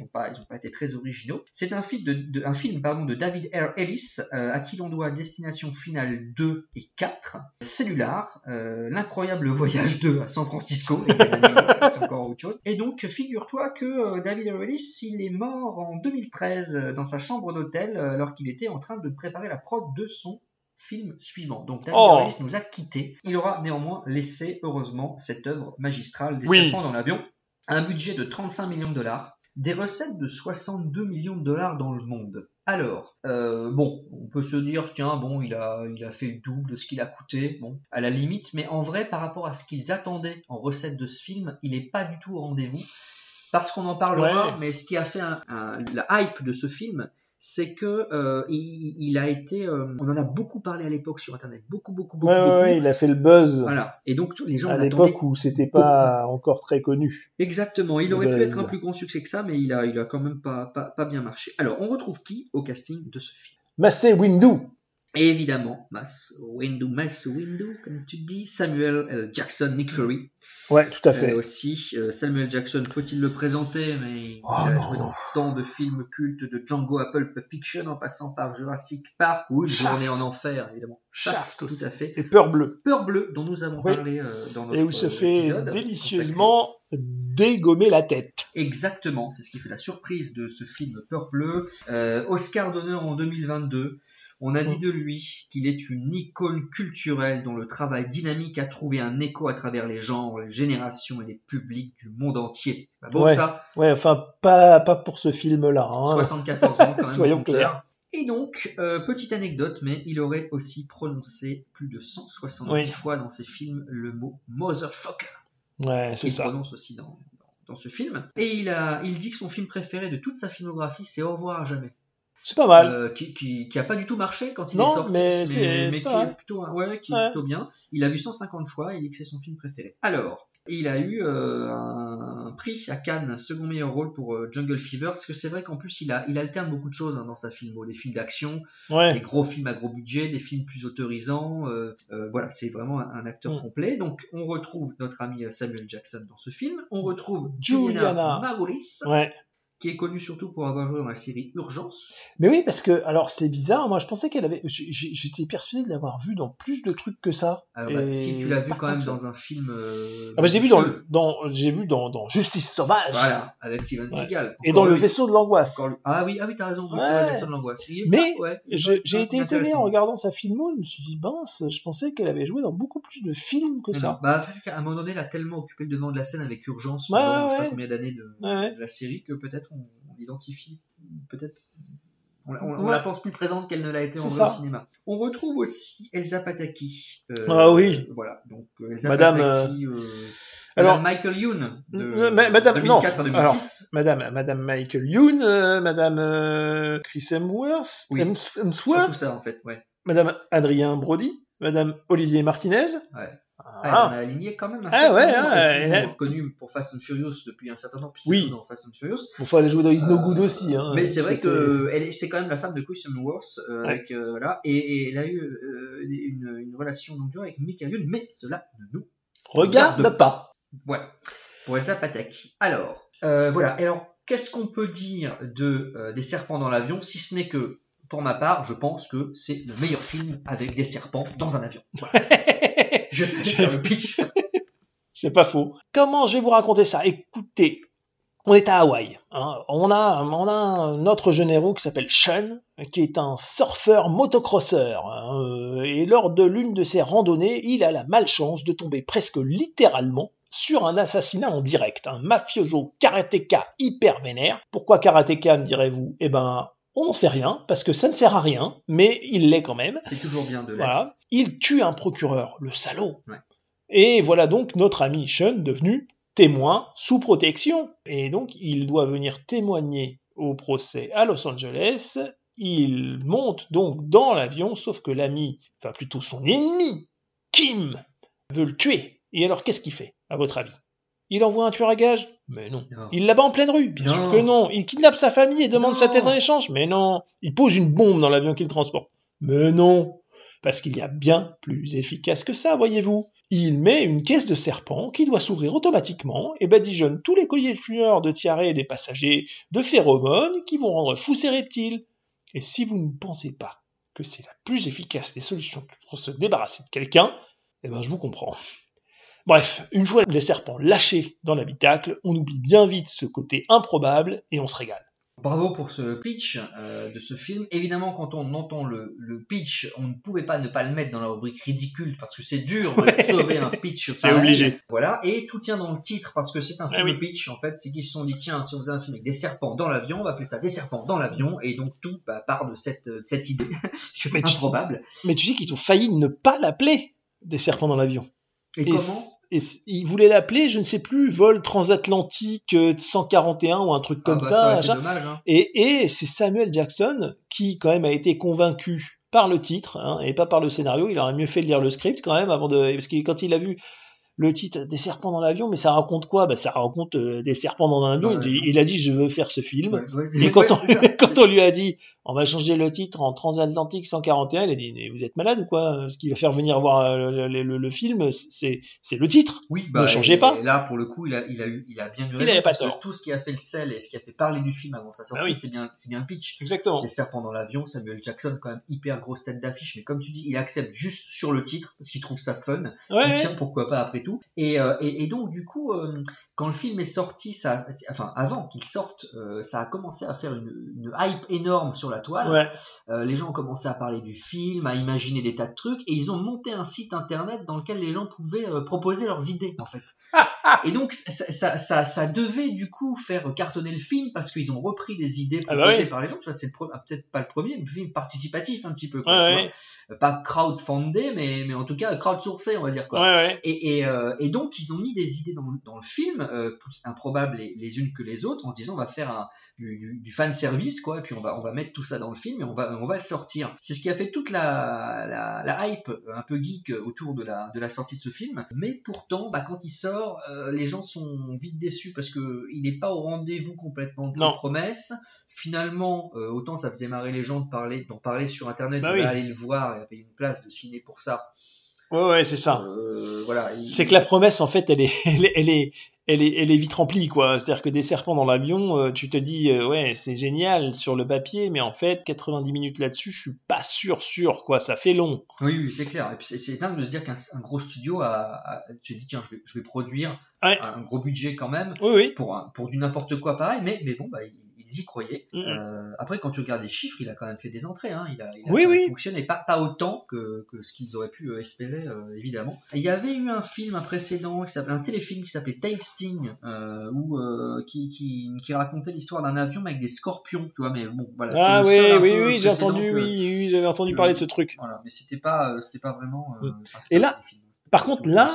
[SPEAKER 10] n'ont pas, ils ont pas été très originaux. C'est un film de, de- un film pardon de David R. Ellis euh, à qui l'on doit Destination Finale 2 et 4, Cellular, euh, l'incroyable voyage 2 à San Francisco, et des animaux, c'est encore autre chose. Et donc figure-toi que euh, David R. Ellis, il est mort en 2013 euh, dans sa chambre d'hôtel euh, alors qu'il était en train de préparer la prod de son film suivant. Donc David
[SPEAKER 11] Oh.
[SPEAKER 10] Nous a quittés. Il aura néanmoins laissé heureusement cette œuvre magistrale des
[SPEAKER 11] Oui.
[SPEAKER 10] serpents dans l'avion un budget de 35 millions de dollars, des recettes de 62 millions de dollars dans le monde. Alors, euh, bon, on peut se dire, tiens, bon, il a, il a fait le double de ce qu'il a coûté, bon, à la limite, mais en vrai, par rapport à ce qu'ils attendaient en recettes de ce film, il n'est pas du tout au rendez-vous, parce qu'on en parlera,
[SPEAKER 11] Ouais.
[SPEAKER 10] mais ce qui a fait un- un- la hype de ce film, c'est que euh, il, il a été, euh, on en a beaucoup parlé à l'époque sur Internet, beaucoup, beaucoup, beaucoup,
[SPEAKER 11] Ouais, ouais,
[SPEAKER 10] beaucoup.
[SPEAKER 11] ouais, il a fait le buzz
[SPEAKER 10] Voilà. Et donc tous les gens
[SPEAKER 11] à l'époque où c'était pas encore très connu.
[SPEAKER 10] Exactement, il
[SPEAKER 11] Le
[SPEAKER 10] aurait pu être un plus grand succès que ça, mais il a, il a quand même pas, pas, pas bien marché. Alors, on retrouve qui au casting de ce film?
[SPEAKER 11] Massé Windu.
[SPEAKER 10] Et évidemment, Mass Windu, Mass Windu, comme tu dis, Samuel L. Jackson, Nick Fury.
[SPEAKER 11] Ouais, tout à fait.
[SPEAKER 10] Euh, aussi, euh, Samuel Jackson, faut-il le présenter, mais
[SPEAKER 11] Oh,
[SPEAKER 10] il a joué dans tant de films cultes de Django à Pulp Fiction en passant par Jurassic Park ou Une
[SPEAKER 11] Shaft.
[SPEAKER 10] journée en enfer, évidemment.
[SPEAKER 11] Shaft
[SPEAKER 10] tout
[SPEAKER 11] aussi.
[SPEAKER 10] à fait.
[SPEAKER 11] Et Peur Bleue.
[SPEAKER 10] Peur bleue, dont nous avons
[SPEAKER 11] Oui.
[SPEAKER 10] parlé euh, dans notre
[SPEAKER 11] Et où il se
[SPEAKER 10] euh,
[SPEAKER 11] fait délicieusement dégommer la tête.
[SPEAKER 10] Exactement, c'est ce qui fait la surprise de ce film Peur Bleu. Euh, Oscar d'honneur en 2022. On a dit de lui qu'il est une icône culturelle dont le travail dynamique a trouvé un écho à travers les genres, les générations et les publics du monde entier. C'est pas
[SPEAKER 11] ouais.
[SPEAKER 10] ça?
[SPEAKER 11] Ouais, enfin, pas, pas pour ce film-là. hein.
[SPEAKER 10] 74 ans quand même.
[SPEAKER 11] Soyons clairs.
[SPEAKER 10] Et donc, euh, petite anecdote, mais il aurait aussi prononcé plus de 170
[SPEAKER 11] Oui.
[SPEAKER 10] fois dans ses films le mot motherfucker.
[SPEAKER 11] Ouais, c'est ça.
[SPEAKER 10] prononce aussi dans, dans, dans ce film. Et il, a, il dit que son film préféré de toute sa filmographie, c'est Au revoir à jamais.
[SPEAKER 11] C'est pas mal.
[SPEAKER 10] Euh, qui, qui, qui a pas du tout marché quand il
[SPEAKER 11] Non,
[SPEAKER 10] est sorti,
[SPEAKER 11] mais c'est- c'est
[SPEAKER 10] qui
[SPEAKER 11] pas
[SPEAKER 10] est plutôt, ouais, qui est plutôt bien. Il a vu 150 fois et il dit que c'est son film préféré. Alors, il a eu euh, un prix à Cannes, second meilleur rôle pour euh, Jungle Fever, parce que c'est vrai qu'en plus il, a, il alterne beaucoup de choses hein, dans sa filmo, des films d'action,
[SPEAKER 11] Ouais.
[SPEAKER 10] des gros films à gros budget, des films plus autorisants. euh, voilà, c'est vraiment un, un acteur
[SPEAKER 11] Mm.
[SPEAKER 10] complet. Donc, on retrouve notre ami Samuel Jackson dans ce film. On retrouve
[SPEAKER 11] Juliana.
[SPEAKER 10] Juliana Margulis,
[SPEAKER 11] Ouais.
[SPEAKER 10] Qui est connue surtout pour avoir joué dans la série Urgence.
[SPEAKER 11] Mais oui, parce que, alors c'est bizarre, moi je pensais qu'elle avait. J'étais persuadé de l'avoir vue dans plus de trucs que ça.
[SPEAKER 10] Alors, bah, si tu l'as vu
[SPEAKER 11] pas
[SPEAKER 10] quand même
[SPEAKER 11] ça.
[SPEAKER 10] dans un film. euh,
[SPEAKER 11] Ah bah, j'ai vu dans, le- dans, j'ai vu dans, dans Justice Sauvage.
[SPEAKER 10] Voilà, avec Steven
[SPEAKER 11] Ouais.
[SPEAKER 10] Seagal.
[SPEAKER 11] Et dans le vaisseau de l'angoisse.
[SPEAKER 10] Lui. Ah oui, ah oui, t'as raison.
[SPEAKER 11] Ouais.
[SPEAKER 10] Vrai, Vaisseau de l'angoisse.
[SPEAKER 11] Mais
[SPEAKER 10] ouais,
[SPEAKER 11] J'ai été étonné en regardant sa filmo, je me suis dit, mince, je pensais qu'elle avait joué dans beaucoup plus de films que ça.
[SPEAKER 10] non, Bah, à un moment donné, elle a tellement occupé le devant de la scène avec Urgence pendant je sais pas combien d'années de la série que peut-être on, on l'identifie. Peut-être. On, on- on
[SPEAKER 11] Ouais.
[SPEAKER 10] la pense plus présente qu'elle ne l'a été en vrai au cinéma. On retrouve aussi Elsa Pataki. euh,
[SPEAKER 11] Ah oui.
[SPEAKER 10] Voilà, donc euh, Elsa
[SPEAKER 11] Madame,
[SPEAKER 10] Pataki. euh,
[SPEAKER 11] alors-
[SPEAKER 10] Madame Michael Youn. De
[SPEAKER 11] Madame, non,
[SPEAKER 10] 2004 à
[SPEAKER 11] alors,
[SPEAKER 10] 2006.
[SPEAKER 11] Madame, Madame Michael Youn, Madame Chris Hemsworth,
[SPEAKER 10] Oui.
[SPEAKER 11] Hems-
[SPEAKER 10] Surtout
[SPEAKER 11] Hemsworth,
[SPEAKER 10] ça en fait, ouais.
[SPEAKER 11] Madame Adrien Brody, Madame Olivier Martinez.
[SPEAKER 10] Ouais.
[SPEAKER 11] Ah.
[SPEAKER 10] Ah, on a aligné quand même un
[SPEAKER 11] Ah
[SPEAKER 10] certain
[SPEAKER 11] ouais,
[SPEAKER 10] nombre,
[SPEAKER 11] ah,
[SPEAKER 10] et puis,
[SPEAKER 11] ouais.
[SPEAKER 10] bon, connu pour Fast and Furious depuis un certain temps,
[SPEAKER 11] Oui.
[SPEAKER 10] dans Fast and Furious.
[SPEAKER 11] Bon, faut aller jouer dans Is No
[SPEAKER 10] Euh,
[SPEAKER 11] Good aussi. Hein,
[SPEAKER 10] mais c'est vrai que elle est- c'est quand même la femme de Chris Hemsworth, euh,
[SPEAKER 11] Ouais.
[SPEAKER 10] avec euh, voilà, et, et elle a eu euh, une, une relation longue durée avec Michael Youn, mais cela ne nous
[SPEAKER 11] Regarde
[SPEAKER 10] Regarde
[SPEAKER 11] pas.
[SPEAKER 10] voilà pour Elsa Pataki. Alors euh, voilà, alors qu'est-ce qu'on peut dire de euh, des serpents dans l'avion, si ce n'est que pour ma part, je pense que c'est le meilleur film avec des serpents dans un avion. Voilà. je le pitch.
[SPEAKER 11] C'est pas faux. Comment je vais vous raconter ça? Écoutez, on est à Hawaï. hein. On, a, on a un autre jeune héros qui s'appelle Sean, qui est un surfeur motocrosseur. hein. Et lors de l'une de ses randonnées, il a la malchance de tomber presque littéralement sur un assassinat en direct. Un mafioso karatéka hyper vénère. Pourquoi karatéka, me direz-vous? Eh ben, on n'en sait rien, parce que ça ne sert à rien, mais il l'est quand même.
[SPEAKER 10] C'est toujours bien de l'être.
[SPEAKER 11] Voilà. Il tue un procureur, le salaud.
[SPEAKER 10] Ouais.
[SPEAKER 11] Et voilà donc notre ami Sean devenu témoin sous protection. Et donc il doit venir témoigner au procès à Los Angeles. Il monte donc dans l'avion, sauf que l'ami, enfin plutôt son ennemi, Kim, veut le tuer. Et alors qu'est-ce qu'il fait, à votre avis? Il envoie un tueur à gage Mais non.
[SPEAKER 10] Non.
[SPEAKER 11] Il l'abat en pleine rue Bien
[SPEAKER 10] Non.
[SPEAKER 11] sûr que non. Il kidnappe sa famille et demande
[SPEAKER 10] Non.
[SPEAKER 11] sa tête en échange Mais non. Il pose une bombe dans l'avion qu'il transporte Mais non. Parce qu'il y a bien plus efficace que ça, voyez-vous. Il met une caisse de serpent qui doit s'ouvrir automatiquement et badigeonne tous les colliers de fluor de tiaré des passagers de phéromones qui vont rendre fous ces reptiles. Et si vous ne pensez pas que c'est la plus efficace des solutions pour se débarrasser de quelqu'un, eh ben je vous comprends. Bref, une fois les serpents lâchés dans l'habitacle, on oublie bien vite ce côté improbable et on se régale.
[SPEAKER 10] Bravo pour ce pitch euh, de ce film. Évidemment, quand on entend le, le pitch, on ne pouvait pas ne pas le mettre dans la rubrique ridicule parce que c'est dur de sauver un pitch.
[SPEAKER 11] C'est obligé.
[SPEAKER 10] Voilà, et tout tient dans le titre parce que c'est un film
[SPEAKER 11] Ah oui.
[SPEAKER 10] de pitch en fait. C'est qu'ils se sont dit tiens, si on faisait un film avec des serpents dans l'avion, on va appeler ça des serpents dans l'avion, et donc tout bah, part de cette, de cette idée
[SPEAKER 11] Mais tu sais-
[SPEAKER 10] improbable.
[SPEAKER 11] Mais tu sais qu'ils ont failli ne pas l'appeler des serpents dans l'avion.
[SPEAKER 10] Et,
[SPEAKER 11] Et
[SPEAKER 10] comment
[SPEAKER 11] et ils voulaient l'appeler, je ne sais plus, vol transatlantique euh, 141 ou un truc comme
[SPEAKER 10] Ah bah,
[SPEAKER 11] ça.
[SPEAKER 10] dommage. Hein.
[SPEAKER 11] Et, et c'est Samuel Jackson qui quand même a été convaincu par le titre hein, et pas par le scénario. Il aurait mieux fait de lire le script quand même avant de parce que quand il a vu le titre des serpents dans l'avion, mais ça raconte quoi? Bah, Ça raconte euh, des serpents dans un avion.
[SPEAKER 10] Ouais.
[SPEAKER 11] il, il a dit je veux faire ce film.
[SPEAKER 10] Ouais, ouais,
[SPEAKER 11] Et quand, on, quand lui a dit on va changer le titre en Transatlantique 141, il a dit mais vous êtes malade ou quoi? Ce qui va faire venir voir euh, le, le- le film, c'est c'est le titre.
[SPEAKER 10] Oui,
[SPEAKER 11] Ne
[SPEAKER 10] bah,
[SPEAKER 11] changez
[SPEAKER 10] et-
[SPEAKER 11] pas.
[SPEAKER 10] Et là, pour le coup, il a, il a eu, il a bien eu
[SPEAKER 11] Il avait pas
[SPEAKER 10] parce que
[SPEAKER 11] tort.
[SPEAKER 10] tout ce qui a fait le sel et ce qui a fait parler du film avant sa sortie,
[SPEAKER 11] Bah oui.
[SPEAKER 10] c'est bien, c'est bien le pitch.
[SPEAKER 11] Exactement.
[SPEAKER 10] Les serpents dans l'avion, Samuel Jackson, quand même hyper grosse tête d'affiche, mais comme tu dis, il accepte juste sur le titre parce qu'il trouve ça fun. Il tient pourquoi pas après tout. Et, euh, et, et donc du coup, euh, quand le film est sorti, ça, enfin avant qu'il sorte, euh, ça a commencé à faire une, une hype énorme sur la toile.
[SPEAKER 11] Ouais.
[SPEAKER 10] Les gens ont commencé à parler du film, à imaginer des tas de trucs, et ils ont monté un site internet dans lequel les gens pouvaient proposer leurs idées, en fait. et donc, ça, ça, ça, ça devait du coup faire cartonner le film parce qu'ils ont repris des idées
[SPEAKER 11] Ah bah
[SPEAKER 10] proposées
[SPEAKER 11] oui.
[SPEAKER 10] par les gens. Tu vois, c'est le ah, peut-être pas le premier, mais le film participatif un petit peu. Quoi,
[SPEAKER 11] ouais.
[SPEAKER 10] Pas crowdfundé, mais, mais en tout cas crowdsourcé, on va dire. Quoi.
[SPEAKER 11] Ouais, ouais.
[SPEAKER 10] Et, et, euh, et donc, ils ont mis des idées dans, le- dans le film, euh, plus improbables les, les unes que les autres, en se disant on va faire un, du, du, du fan service, quoi, et puis on va, on va mettre tout ça dans le film et on va, on va le sortir. C'est ce qui a fait toute la, la, la hype un peu geek autour de la, de la sortie de ce film. Mais pourtant, bah, quand il sort, euh, les gens sont vite déçus parce que il n'est pas au rendez-vous complètement de ses promesses. Finalement, autant ça faisait marrer les gens de parler, d'en parler sur Internet,
[SPEAKER 11] Bah
[SPEAKER 10] de
[SPEAKER 11] oui.
[SPEAKER 10] aller le voir et payer une place de ciné pour ça.
[SPEAKER 11] Ouais, ouais, c'est ça.
[SPEAKER 10] Euh, voilà. il-
[SPEAKER 11] C'est que la promesse, en fait, elle est, elle est, elle est, elle est, elle est vite remplie, quoi. C'est-à-dire que des serpents dans l'avion, euh, tu te dis, euh, ouais, c'est génial sur le papier, mais en fait, 90 minutes là-dessus, je suis pas sûr, sûr, quoi. Ça fait long.
[SPEAKER 10] Oui, oui, c'est clair. Et puis c'est- dingue de se dire qu'un un gros studio a, a se dit tiens, je vais, je vais produire
[SPEAKER 11] Ouais.
[SPEAKER 10] un gros budget quand même
[SPEAKER 11] Oui, oui.
[SPEAKER 10] pour, un- pour du n'importe quoi pareil, mais, mais bon, bah, ils, ils y croyaient.
[SPEAKER 11] Mhm.
[SPEAKER 10] Euh, après, quand tu regardes les chiffres, il a quand même fait des entrées. Hein. Il a, il a
[SPEAKER 11] Oui,
[SPEAKER 10] quand même
[SPEAKER 11] oui.
[SPEAKER 10] fonctionné, pas, pas autant que, que ce qu'ils auraient pu euh, espérer, euh, évidemment. Et il y avait eu un film, un précédent, qui un téléfilm qui s'appelait Tasting, euh, où, qui, qui, qui racontait l'histoire d'un avion avec des scorpions, tu vois, mais bon, voilà.
[SPEAKER 11] Ah oui, oui, oui, j'ai entendu,
[SPEAKER 10] que-
[SPEAKER 11] oui, j'avais entendu parler de ce truc.
[SPEAKER 10] voilà, mais c'était pas, c'était pas vraiment.
[SPEAKER 11] Mm.
[SPEAKER 10] enfin,
[SPEAKER 11] Et là,
[SPEAKER 10] hein,
[SPEAKER 11] par contre, là-.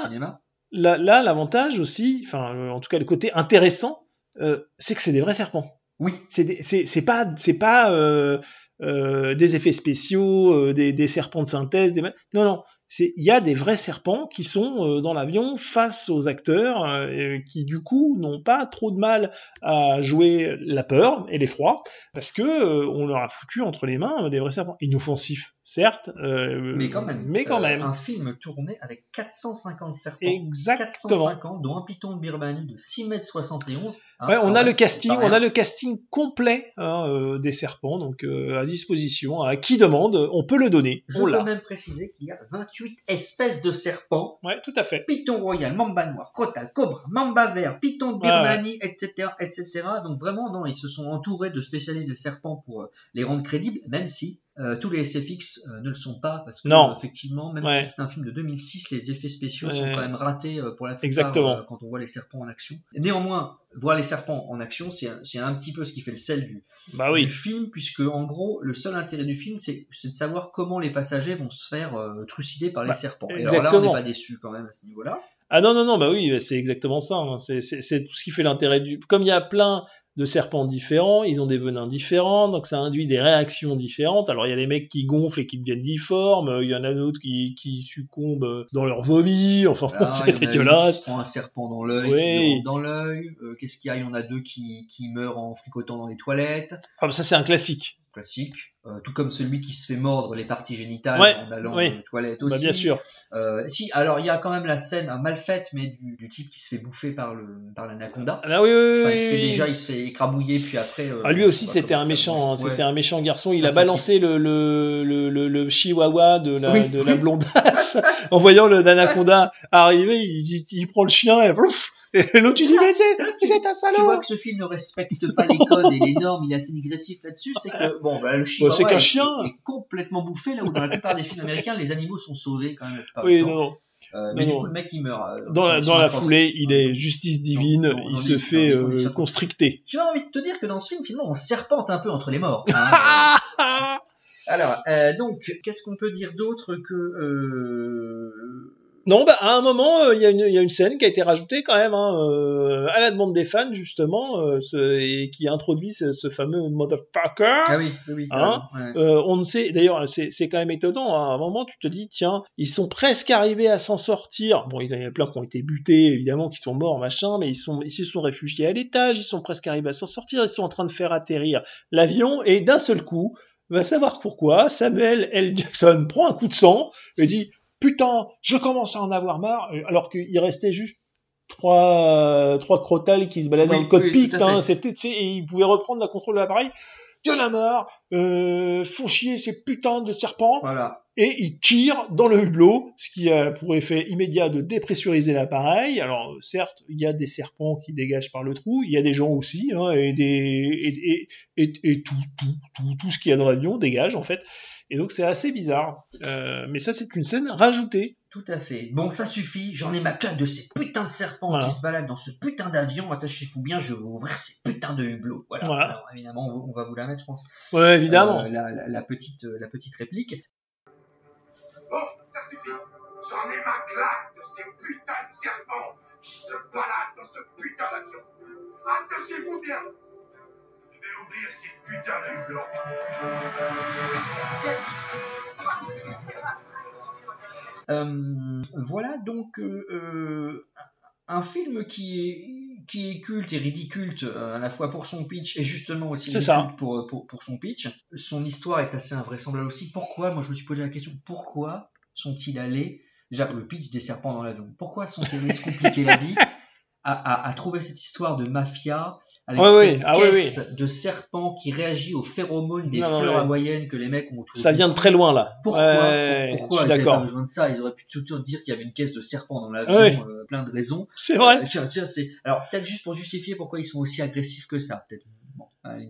[SPEAKER 11] Là, là, l'avantage aussi, enfin, en tout cas, le côté intéressant, euh, c'est que c'est des vrais serpents.
[SPEAKER 10] Oui.
[SPEAKER 11] C'est pas, euh, euh, des effets spéciaux, euh, des, serpents de synthèse, des non, non. Il y a des vrais serpents qui sont dans l'avion face aux acteurs qui du coup n'ont pas trop de mal à jouer la peur et l'effroi parce que on leur a foutu entre les mains des vrais serpents inoffensifs, certes, euh,
[SPEAKER 10] Mais quand même.
[SPEAKER 11] mais quand
[SPEAKER 10] euh,
[SPEAKER 11] même.
[SPEAKER 10] Un film tourné avec 450 serpents.
[SPEAKER 11] Exactement.
[SPEAKER 10] 450, dont un python de Birmanie de 6 mètres 71. hein,
[SPEAKER 11] Ouais, on a
[SPEAKER 10] même,
[SPEAKER 11] le casting, on a le casting complet hein, euh, des serpents, donc euh, à disposition. À qui demande, on peut le donner.
[SPEAKER 10] Je
[SPEAKER 11] on
[SPEAKER 10] peux même préciser qu'il y a 28 espèces de serpents.
[SPEAKER 11] Ouais, tout à fait.
[SPEAKER 10] Python royal, mamba noir, crotal, cobra, mamba vert, python de
[SPEAKER 11] Ouais, ouais.
[SPEAKER 10] Birmanie, etc., etc. Donc vraiment, non, ils se sont entourés de spécialistes des serpents pour euh, les rendre crédibles, même si euh, tous les SFX euh, ne le sont pas, parce que
[SPEAKER 11] Non.
[SPEAKER 10] euh, effectivement, même
[SPEAKER 11] Ouais.
[SPEAKER 10] si c'est un film de 2006, les effets spéciaux sont quand même ratés pour la plupart
[SPEAKER 11] Exactement.
[SPEAKER 10] quand on voit les serpents en action. Néanmoins, voir les serpents en action, c'est un, un petit peu ce qui fait le sel du,
[SPEAKER 11] Bah
[SPEAKER 10] du film, puisque en gros, le seul intérêt du film, c'est de savoir comment les passagers vont se faire trucider par les
[SPEAKER 11] Bah,
[SPEAKER 10] serpents. Et alors là, on n'est pas déçu quand même à ce niveau-là.
[SPEAKER 11] Ah non, non, non, bah oui, c'est exactement ça. hein. C'est- C'est c'est tout ce qui fait l'intérêt du. Comme il y a plein de serpents différents, ils ont des venins différents, donc ça induit des réactions différentes. Alors il y a les mecs qui gonflent et qui deviennent difformes, il y en a d'autres qui, qui succombent dans leur vomi, enfin
[SPEAKER 10] Là,
[SPEAKER 11] c'est
[SPEAKER 10] qui
[SPEAKER 11] dégueulasse.
[SPEAKER 10] se prend un serpent dans l'œil,
[SPEAKER 11] Oui.
[SPEAKER 10] qui dans l'œil. Euh, Qu'est-ce qu'il y a? Il y en a deux qui, qui meurent en fricotant dans les toilettes.
[SPEAKER 11] Ah, bah ça c'est un classique.
[SPEAKER 10] Classique. Euh, tout comme celui qui se fait mordre les parties génitales
[SPEAKER 11] Ouais,
[SPEAKER 10] en allant
[SPEAKER 11] oui.
[SPEAKER 10] aux toilettes aussi.
[SPEAKER 11] Bah bien sûr.
[SPEAKER 10] Euh, si, alors il y a quand même la scène mal faite, mais du, du type qui se fait bouffer par le par l'anaconda.
[SPEAKER 11] Ah oui, oui, oui,
[SPEAKER 10] Enfin, il se fait déjà, il se fait écrabouiller, puis après. euh,
[SPEAKER 11] Ah, lui aussi, c'était un méchant,
[SPEAKER 10] Ouais.
[SPEAKER 11] c'était un méchant garçon. Il
[SPEAKER 10] Ah,
[SPEAKER 11] a balancé le, le, le, le, le chihuahua de la,
[SPEAKER 10] Oui,
[SPEAKER 11] de la
[SPEAKER 10] oui.
[SPEAKER 11] blondasse en voyant le Anaconda arriver. Il, il, il prend le chien et plouf Et l'autre, tu dis, mais c'est,
[SPEAKER 10] là que tu-
[SPEAKER 11] un
[SPEAKER 10] vois
[SPEAKER 11] salaud!
[SPEAKER 10] que ce film ne respecte pas les codes et les normes, il est assez digressif là-dessus, c'est que bon, bah, le chihuahua
[SPEAKER 11] c'est qu'un
[SPEAKER 10] est-
[SPEAKER 11] chien.
[SPEAKER 10] est, complètement bouffé, là où dans la plupart des films américains, les animaux sont sauvés quand même.
[SPEAKER 11] Oui, non.
[SPEAKER 10] Euh, mais du coup, le mec il meurt. euh,
[SPEAKER 11] Dans la, dans foulée, il est justice divine,
[SPEAKER 10] dans- dans
[SPEAKER 11] il se fait euh, constricter.
[SPEAKER 10] J'ai envie de te dire que dans ce film, finalement, on serpente un peu entre les morts. hein. Alors, euh, donc, qu'est-ce qu'on peut dire d'autre que euh,
[SPEAKER 11] Non, bah, à un moment, euh, il y, a une- il y a une scène qui a été rajoutée quand même, hein, euh, à la demande des fans, justement, euh, ce- et qui introduit ce, ce fameux motherfucker.
[SPEAKER 10] Ah oui, oui, oui.
[SPEAKER 11] Hein
[SPEAKER 10] carrément, ouais.
[SPEAKER 11] Euh, on ne sait, d'ailleurs, c'est c'est quand même étonnant. hein. À un moment, tu te dis, tiens, ils sont presque arrivés à s'en sortir. Bon, il y en a plein qui ont été butés, évidemment, qui sont morts, machin, mais ils, sont, ils se sont réfugiés à l'étage, ils sont presque arrivés à s'en sortir, ils sont en train de faire atterrir l'avion, et d'un seul coup, va savoir pourquoi, Samuel L. Jackson prend un coup de sang et dit, putain, je commence à en avoir marre, alors qu'il restait juste trois, trois crotales qui se baladaient
[SPEAKER 10] Oui,
[SPEAKER 11] dans le cockpit,
[SPEAKER 10] oui,
[SPEAKER 11] hein, c'était, tu sais, et il pouvait reprendre la contrôle de l'appareil. Il y en a marre, euh, font chier ces putains de serpents,
[SPEAKER 10] Voilà.
[SPEAKER 11] et il tire dans le hublot, ce qui a pour effet immédiat de dépressuriser l'appareil. Alors certes, il y a des serpents qui dégagent par le trou, il y a des gens aussi, hein, et, des, et, et, et, et tout, tout, tout, tout ce qu'il y a dans l'avion dégage en fait. Et donc c'est assez bizarre. Euh, mais ça c'est une scène rajoutée.
[SPEAKER 10] Tout à fait. Bon, ça suffit. J'en ai ma claque de ces putains de serpents
[SPEAKER 11] Voilà.
[SPEAKER 10] qui se baladent dans ce putain d'avion. Attachez-vous bien, je vais ouvrir ces putains de hublots. Voilà.
[SPEAKER 11] Voilà.
[SPEAKER 10] Alors, évidemment, on va- vous la mettre, je pense.
[SPEAKER 11] Ouais, évidemment.
[SPEAKER 10] Euh, la, la- la petite, euh, la petite réplique.
[SPEAKER 5] Bon, ça suffit. J'en ai ma claque de ces putains de serpents qui se baladent dans ce putain d'avion. Attachez-vous bien. Je vais ouvrir ces putains de hublots.
[SPEAKER 10] Euh, voilà donc euh, euh, un film qui est, qui est culte et ridicule à la fois pour son pitch et justement aussi. Pour, pour, pour son pitch. Son histoire est assez invraisemblable aussi. Pourquoi Moi je me suis posé la question pourquoi sont-ils allés Déjà le pitch des serpents dans l'avion. Pourquoi sont-ils allés se compliquer la vie à, à, à trouver cette histoire de mafia avec
[SPEAKER 11] Ouais,
[SPEAKER 10] cette
[SPEAKER 11] Ah,
[SPEAKER 10] caisse de serpents qui réagit aux phéromones des
[SPEAKER 11] Non,
[SPEAKER 10] fleurs hawaïennes que les mecs ont autour
[SPEAKER 11] Ça vient de très loin là.
[SPEAKER 10] Pourquoi,
[SPEAKER 11] Ouais,
[SPEAKER 10] pourquoi ils
[SPEAKER 11] suis
[SPEAKER 10] n'avaient pas besoin de ça? Ils auraient pu tout dire qu'il y avait une caisse de serpents dans l'avion,
[SPEAKER 11] Ouais.
[SPEAKER 10] euh, plein de raisons.
[SPEAKER 11] C'est vrai.
[SPEAKER 10] Euh, tiens. Alors, peut-être juste pour justifier pourquoi ils sont aussi agressifs que ça. Peut-être. Bon.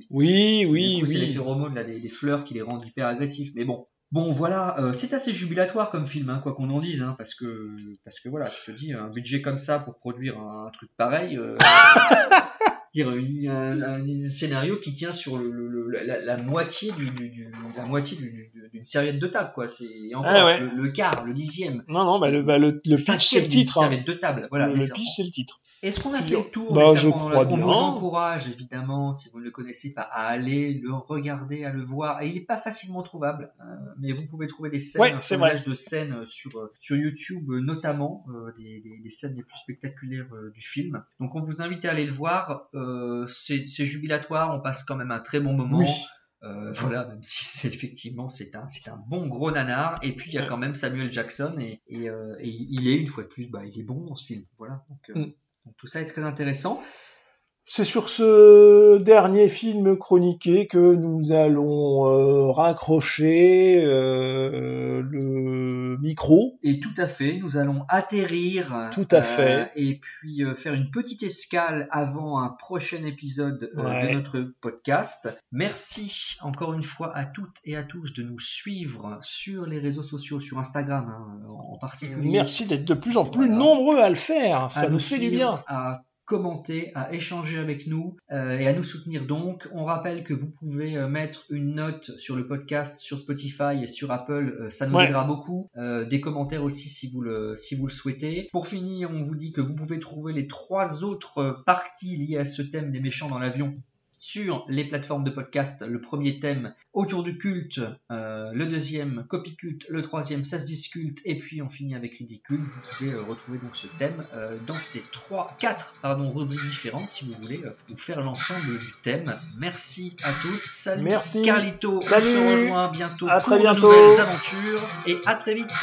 [SPEAKER 11] Oui, oui,
[SPEAKER 10] coup, c'est les
[SPEAKER 11] oui.
[SPEAKER 10] phéromones là, des, des fleurs qui les rendent hyper agressifs. Mais bon. Bon, voilà, euh, c'est assez jubilatoire comme film, hein, quoi qu'on en dise, hein, parce que, parce que voilà, tu te dis, un budget comme ça pour produire un, truc pareil, euh, dire une- un, un scénario qui tient sur le, le- le- la, la moitié du, du- du- la moitié du- du- d'une serviette de table, quoi. C'est encore
[SPEAKER 11] Ah ouais.
[SPEAKER 10] le, le quart, le dixième,
[SPEAKER 11] Non, non, bah, le, bah, le, le pitch c'est le
[SPEAKER 10] d'une
[SPEAKER 11] titre. hein.
[SPEAKER 10] serviette de table. Voilà,
[SPEAKER 11] le pitch c'est le titre.
[SPEAKER 10] Est-ce qu'on a fait le tour
[SPEAKER 11] Bah, je crois
[SPEAKER 10] On
[SPEAKER 11] bien.
[SPEAKER 10] vous encourage évidemment, si vous ne le connaissez pas, à aller le regarder, à le voir. Et il n'est pas facilement trouvable, euh, mais vous pouvez trouver des scènes,
[SPEAKER 11] Ouais,
[SPEAKER 10] un
[SPEAKER 11] vrai.
[SPEAKER 10] de scènes euh, sur, euh, sur YouTube euh, notamment, euh, des, des- des scènes les plus spectaculaires euh, du film. Donc on vous invite à aller le voir. Euh, c'est jubilatoire, on passe quand même un très bon moment.
[SPEAKER 11] Oui.
[SPEAKER 10] Euh, voilà, même si c'est effectivement c'est un, c'est un bon gros nanar. Et puis il y a quand même Samuel Jackson et, et, euh, et il est une fois de plus, bah, il est bon dans ce film. Voilà. Donc,
[SPEAKER 11] Mm.
[SPEAKER 10] donc tout ça est très intéressant.
[SPEAKER 11] C'est sur ce dernier film chroniqué que nous allons raccrocher euh, le micro.
[SPEAKER 10] Et tout à fait, nous allons atterrir.
[SPEAKER 11] Tout à
[SPEAKER 10] euh,
[SPEAKER 11] fait.
[SPEAKER 10] et puis euh, faire une petite escale avant un prochain épisode euh,
[SPEAKER 11] Ouais.
[SPEAKER 10] de notre podcast. Merci encore une fois à toutes et à tous de nous suivre sur les réseaux sociaux, sur Instagram hein, en particulier.
[SPEAKER 11] Merci d'être de plus en plus
[SPEAKER 10] Voilà.
[SPEAKER 11] nombreux à le faire.
[SPEAKER 10] à
[SPEAKER 11] Ça nous fait du bien.
[SPEAKER 10] À commenter, à échanger avec nous euh, et à nous soutenir donc. On rappelle que vous pouvez euh, mettre une note sur le podcast sur Spotify et sur Apple, euh, ça nous
[SPEAKER 11] Ouais.
[SPEAKER 10] aidera beaucoup. Des commentaires aussi si vous, le, si vous le souhaitez. Pour finir, on vous dit que vous pouvez trouver les trois autres parties liées à ce thème des méchants dans l'avion sur les plateformes de podcast. Le premier thème autour du culte, euh, le deuxième copy culte, le troisième ça se disculte et puis on finit avec ridicule. Vous pouvez euh, retrouver donc ce thème euh, dans ces trois, quatre pardon rubriques différentes si vous voulez vous faire l'ensemble du thème. Merci à toutes. Salut
[SPEAKER 11] Merci.
[SPEAKER 10] Carlito.
[SPEAKER 11] Salut.
[SPEAKER 10] On se rejoint bientôt
[SPEAKER 11] À
[SPEAKER 10] pour
[SPEAKER 11] très
[SPEAKER 10] de nouvelles aventures et à très vite.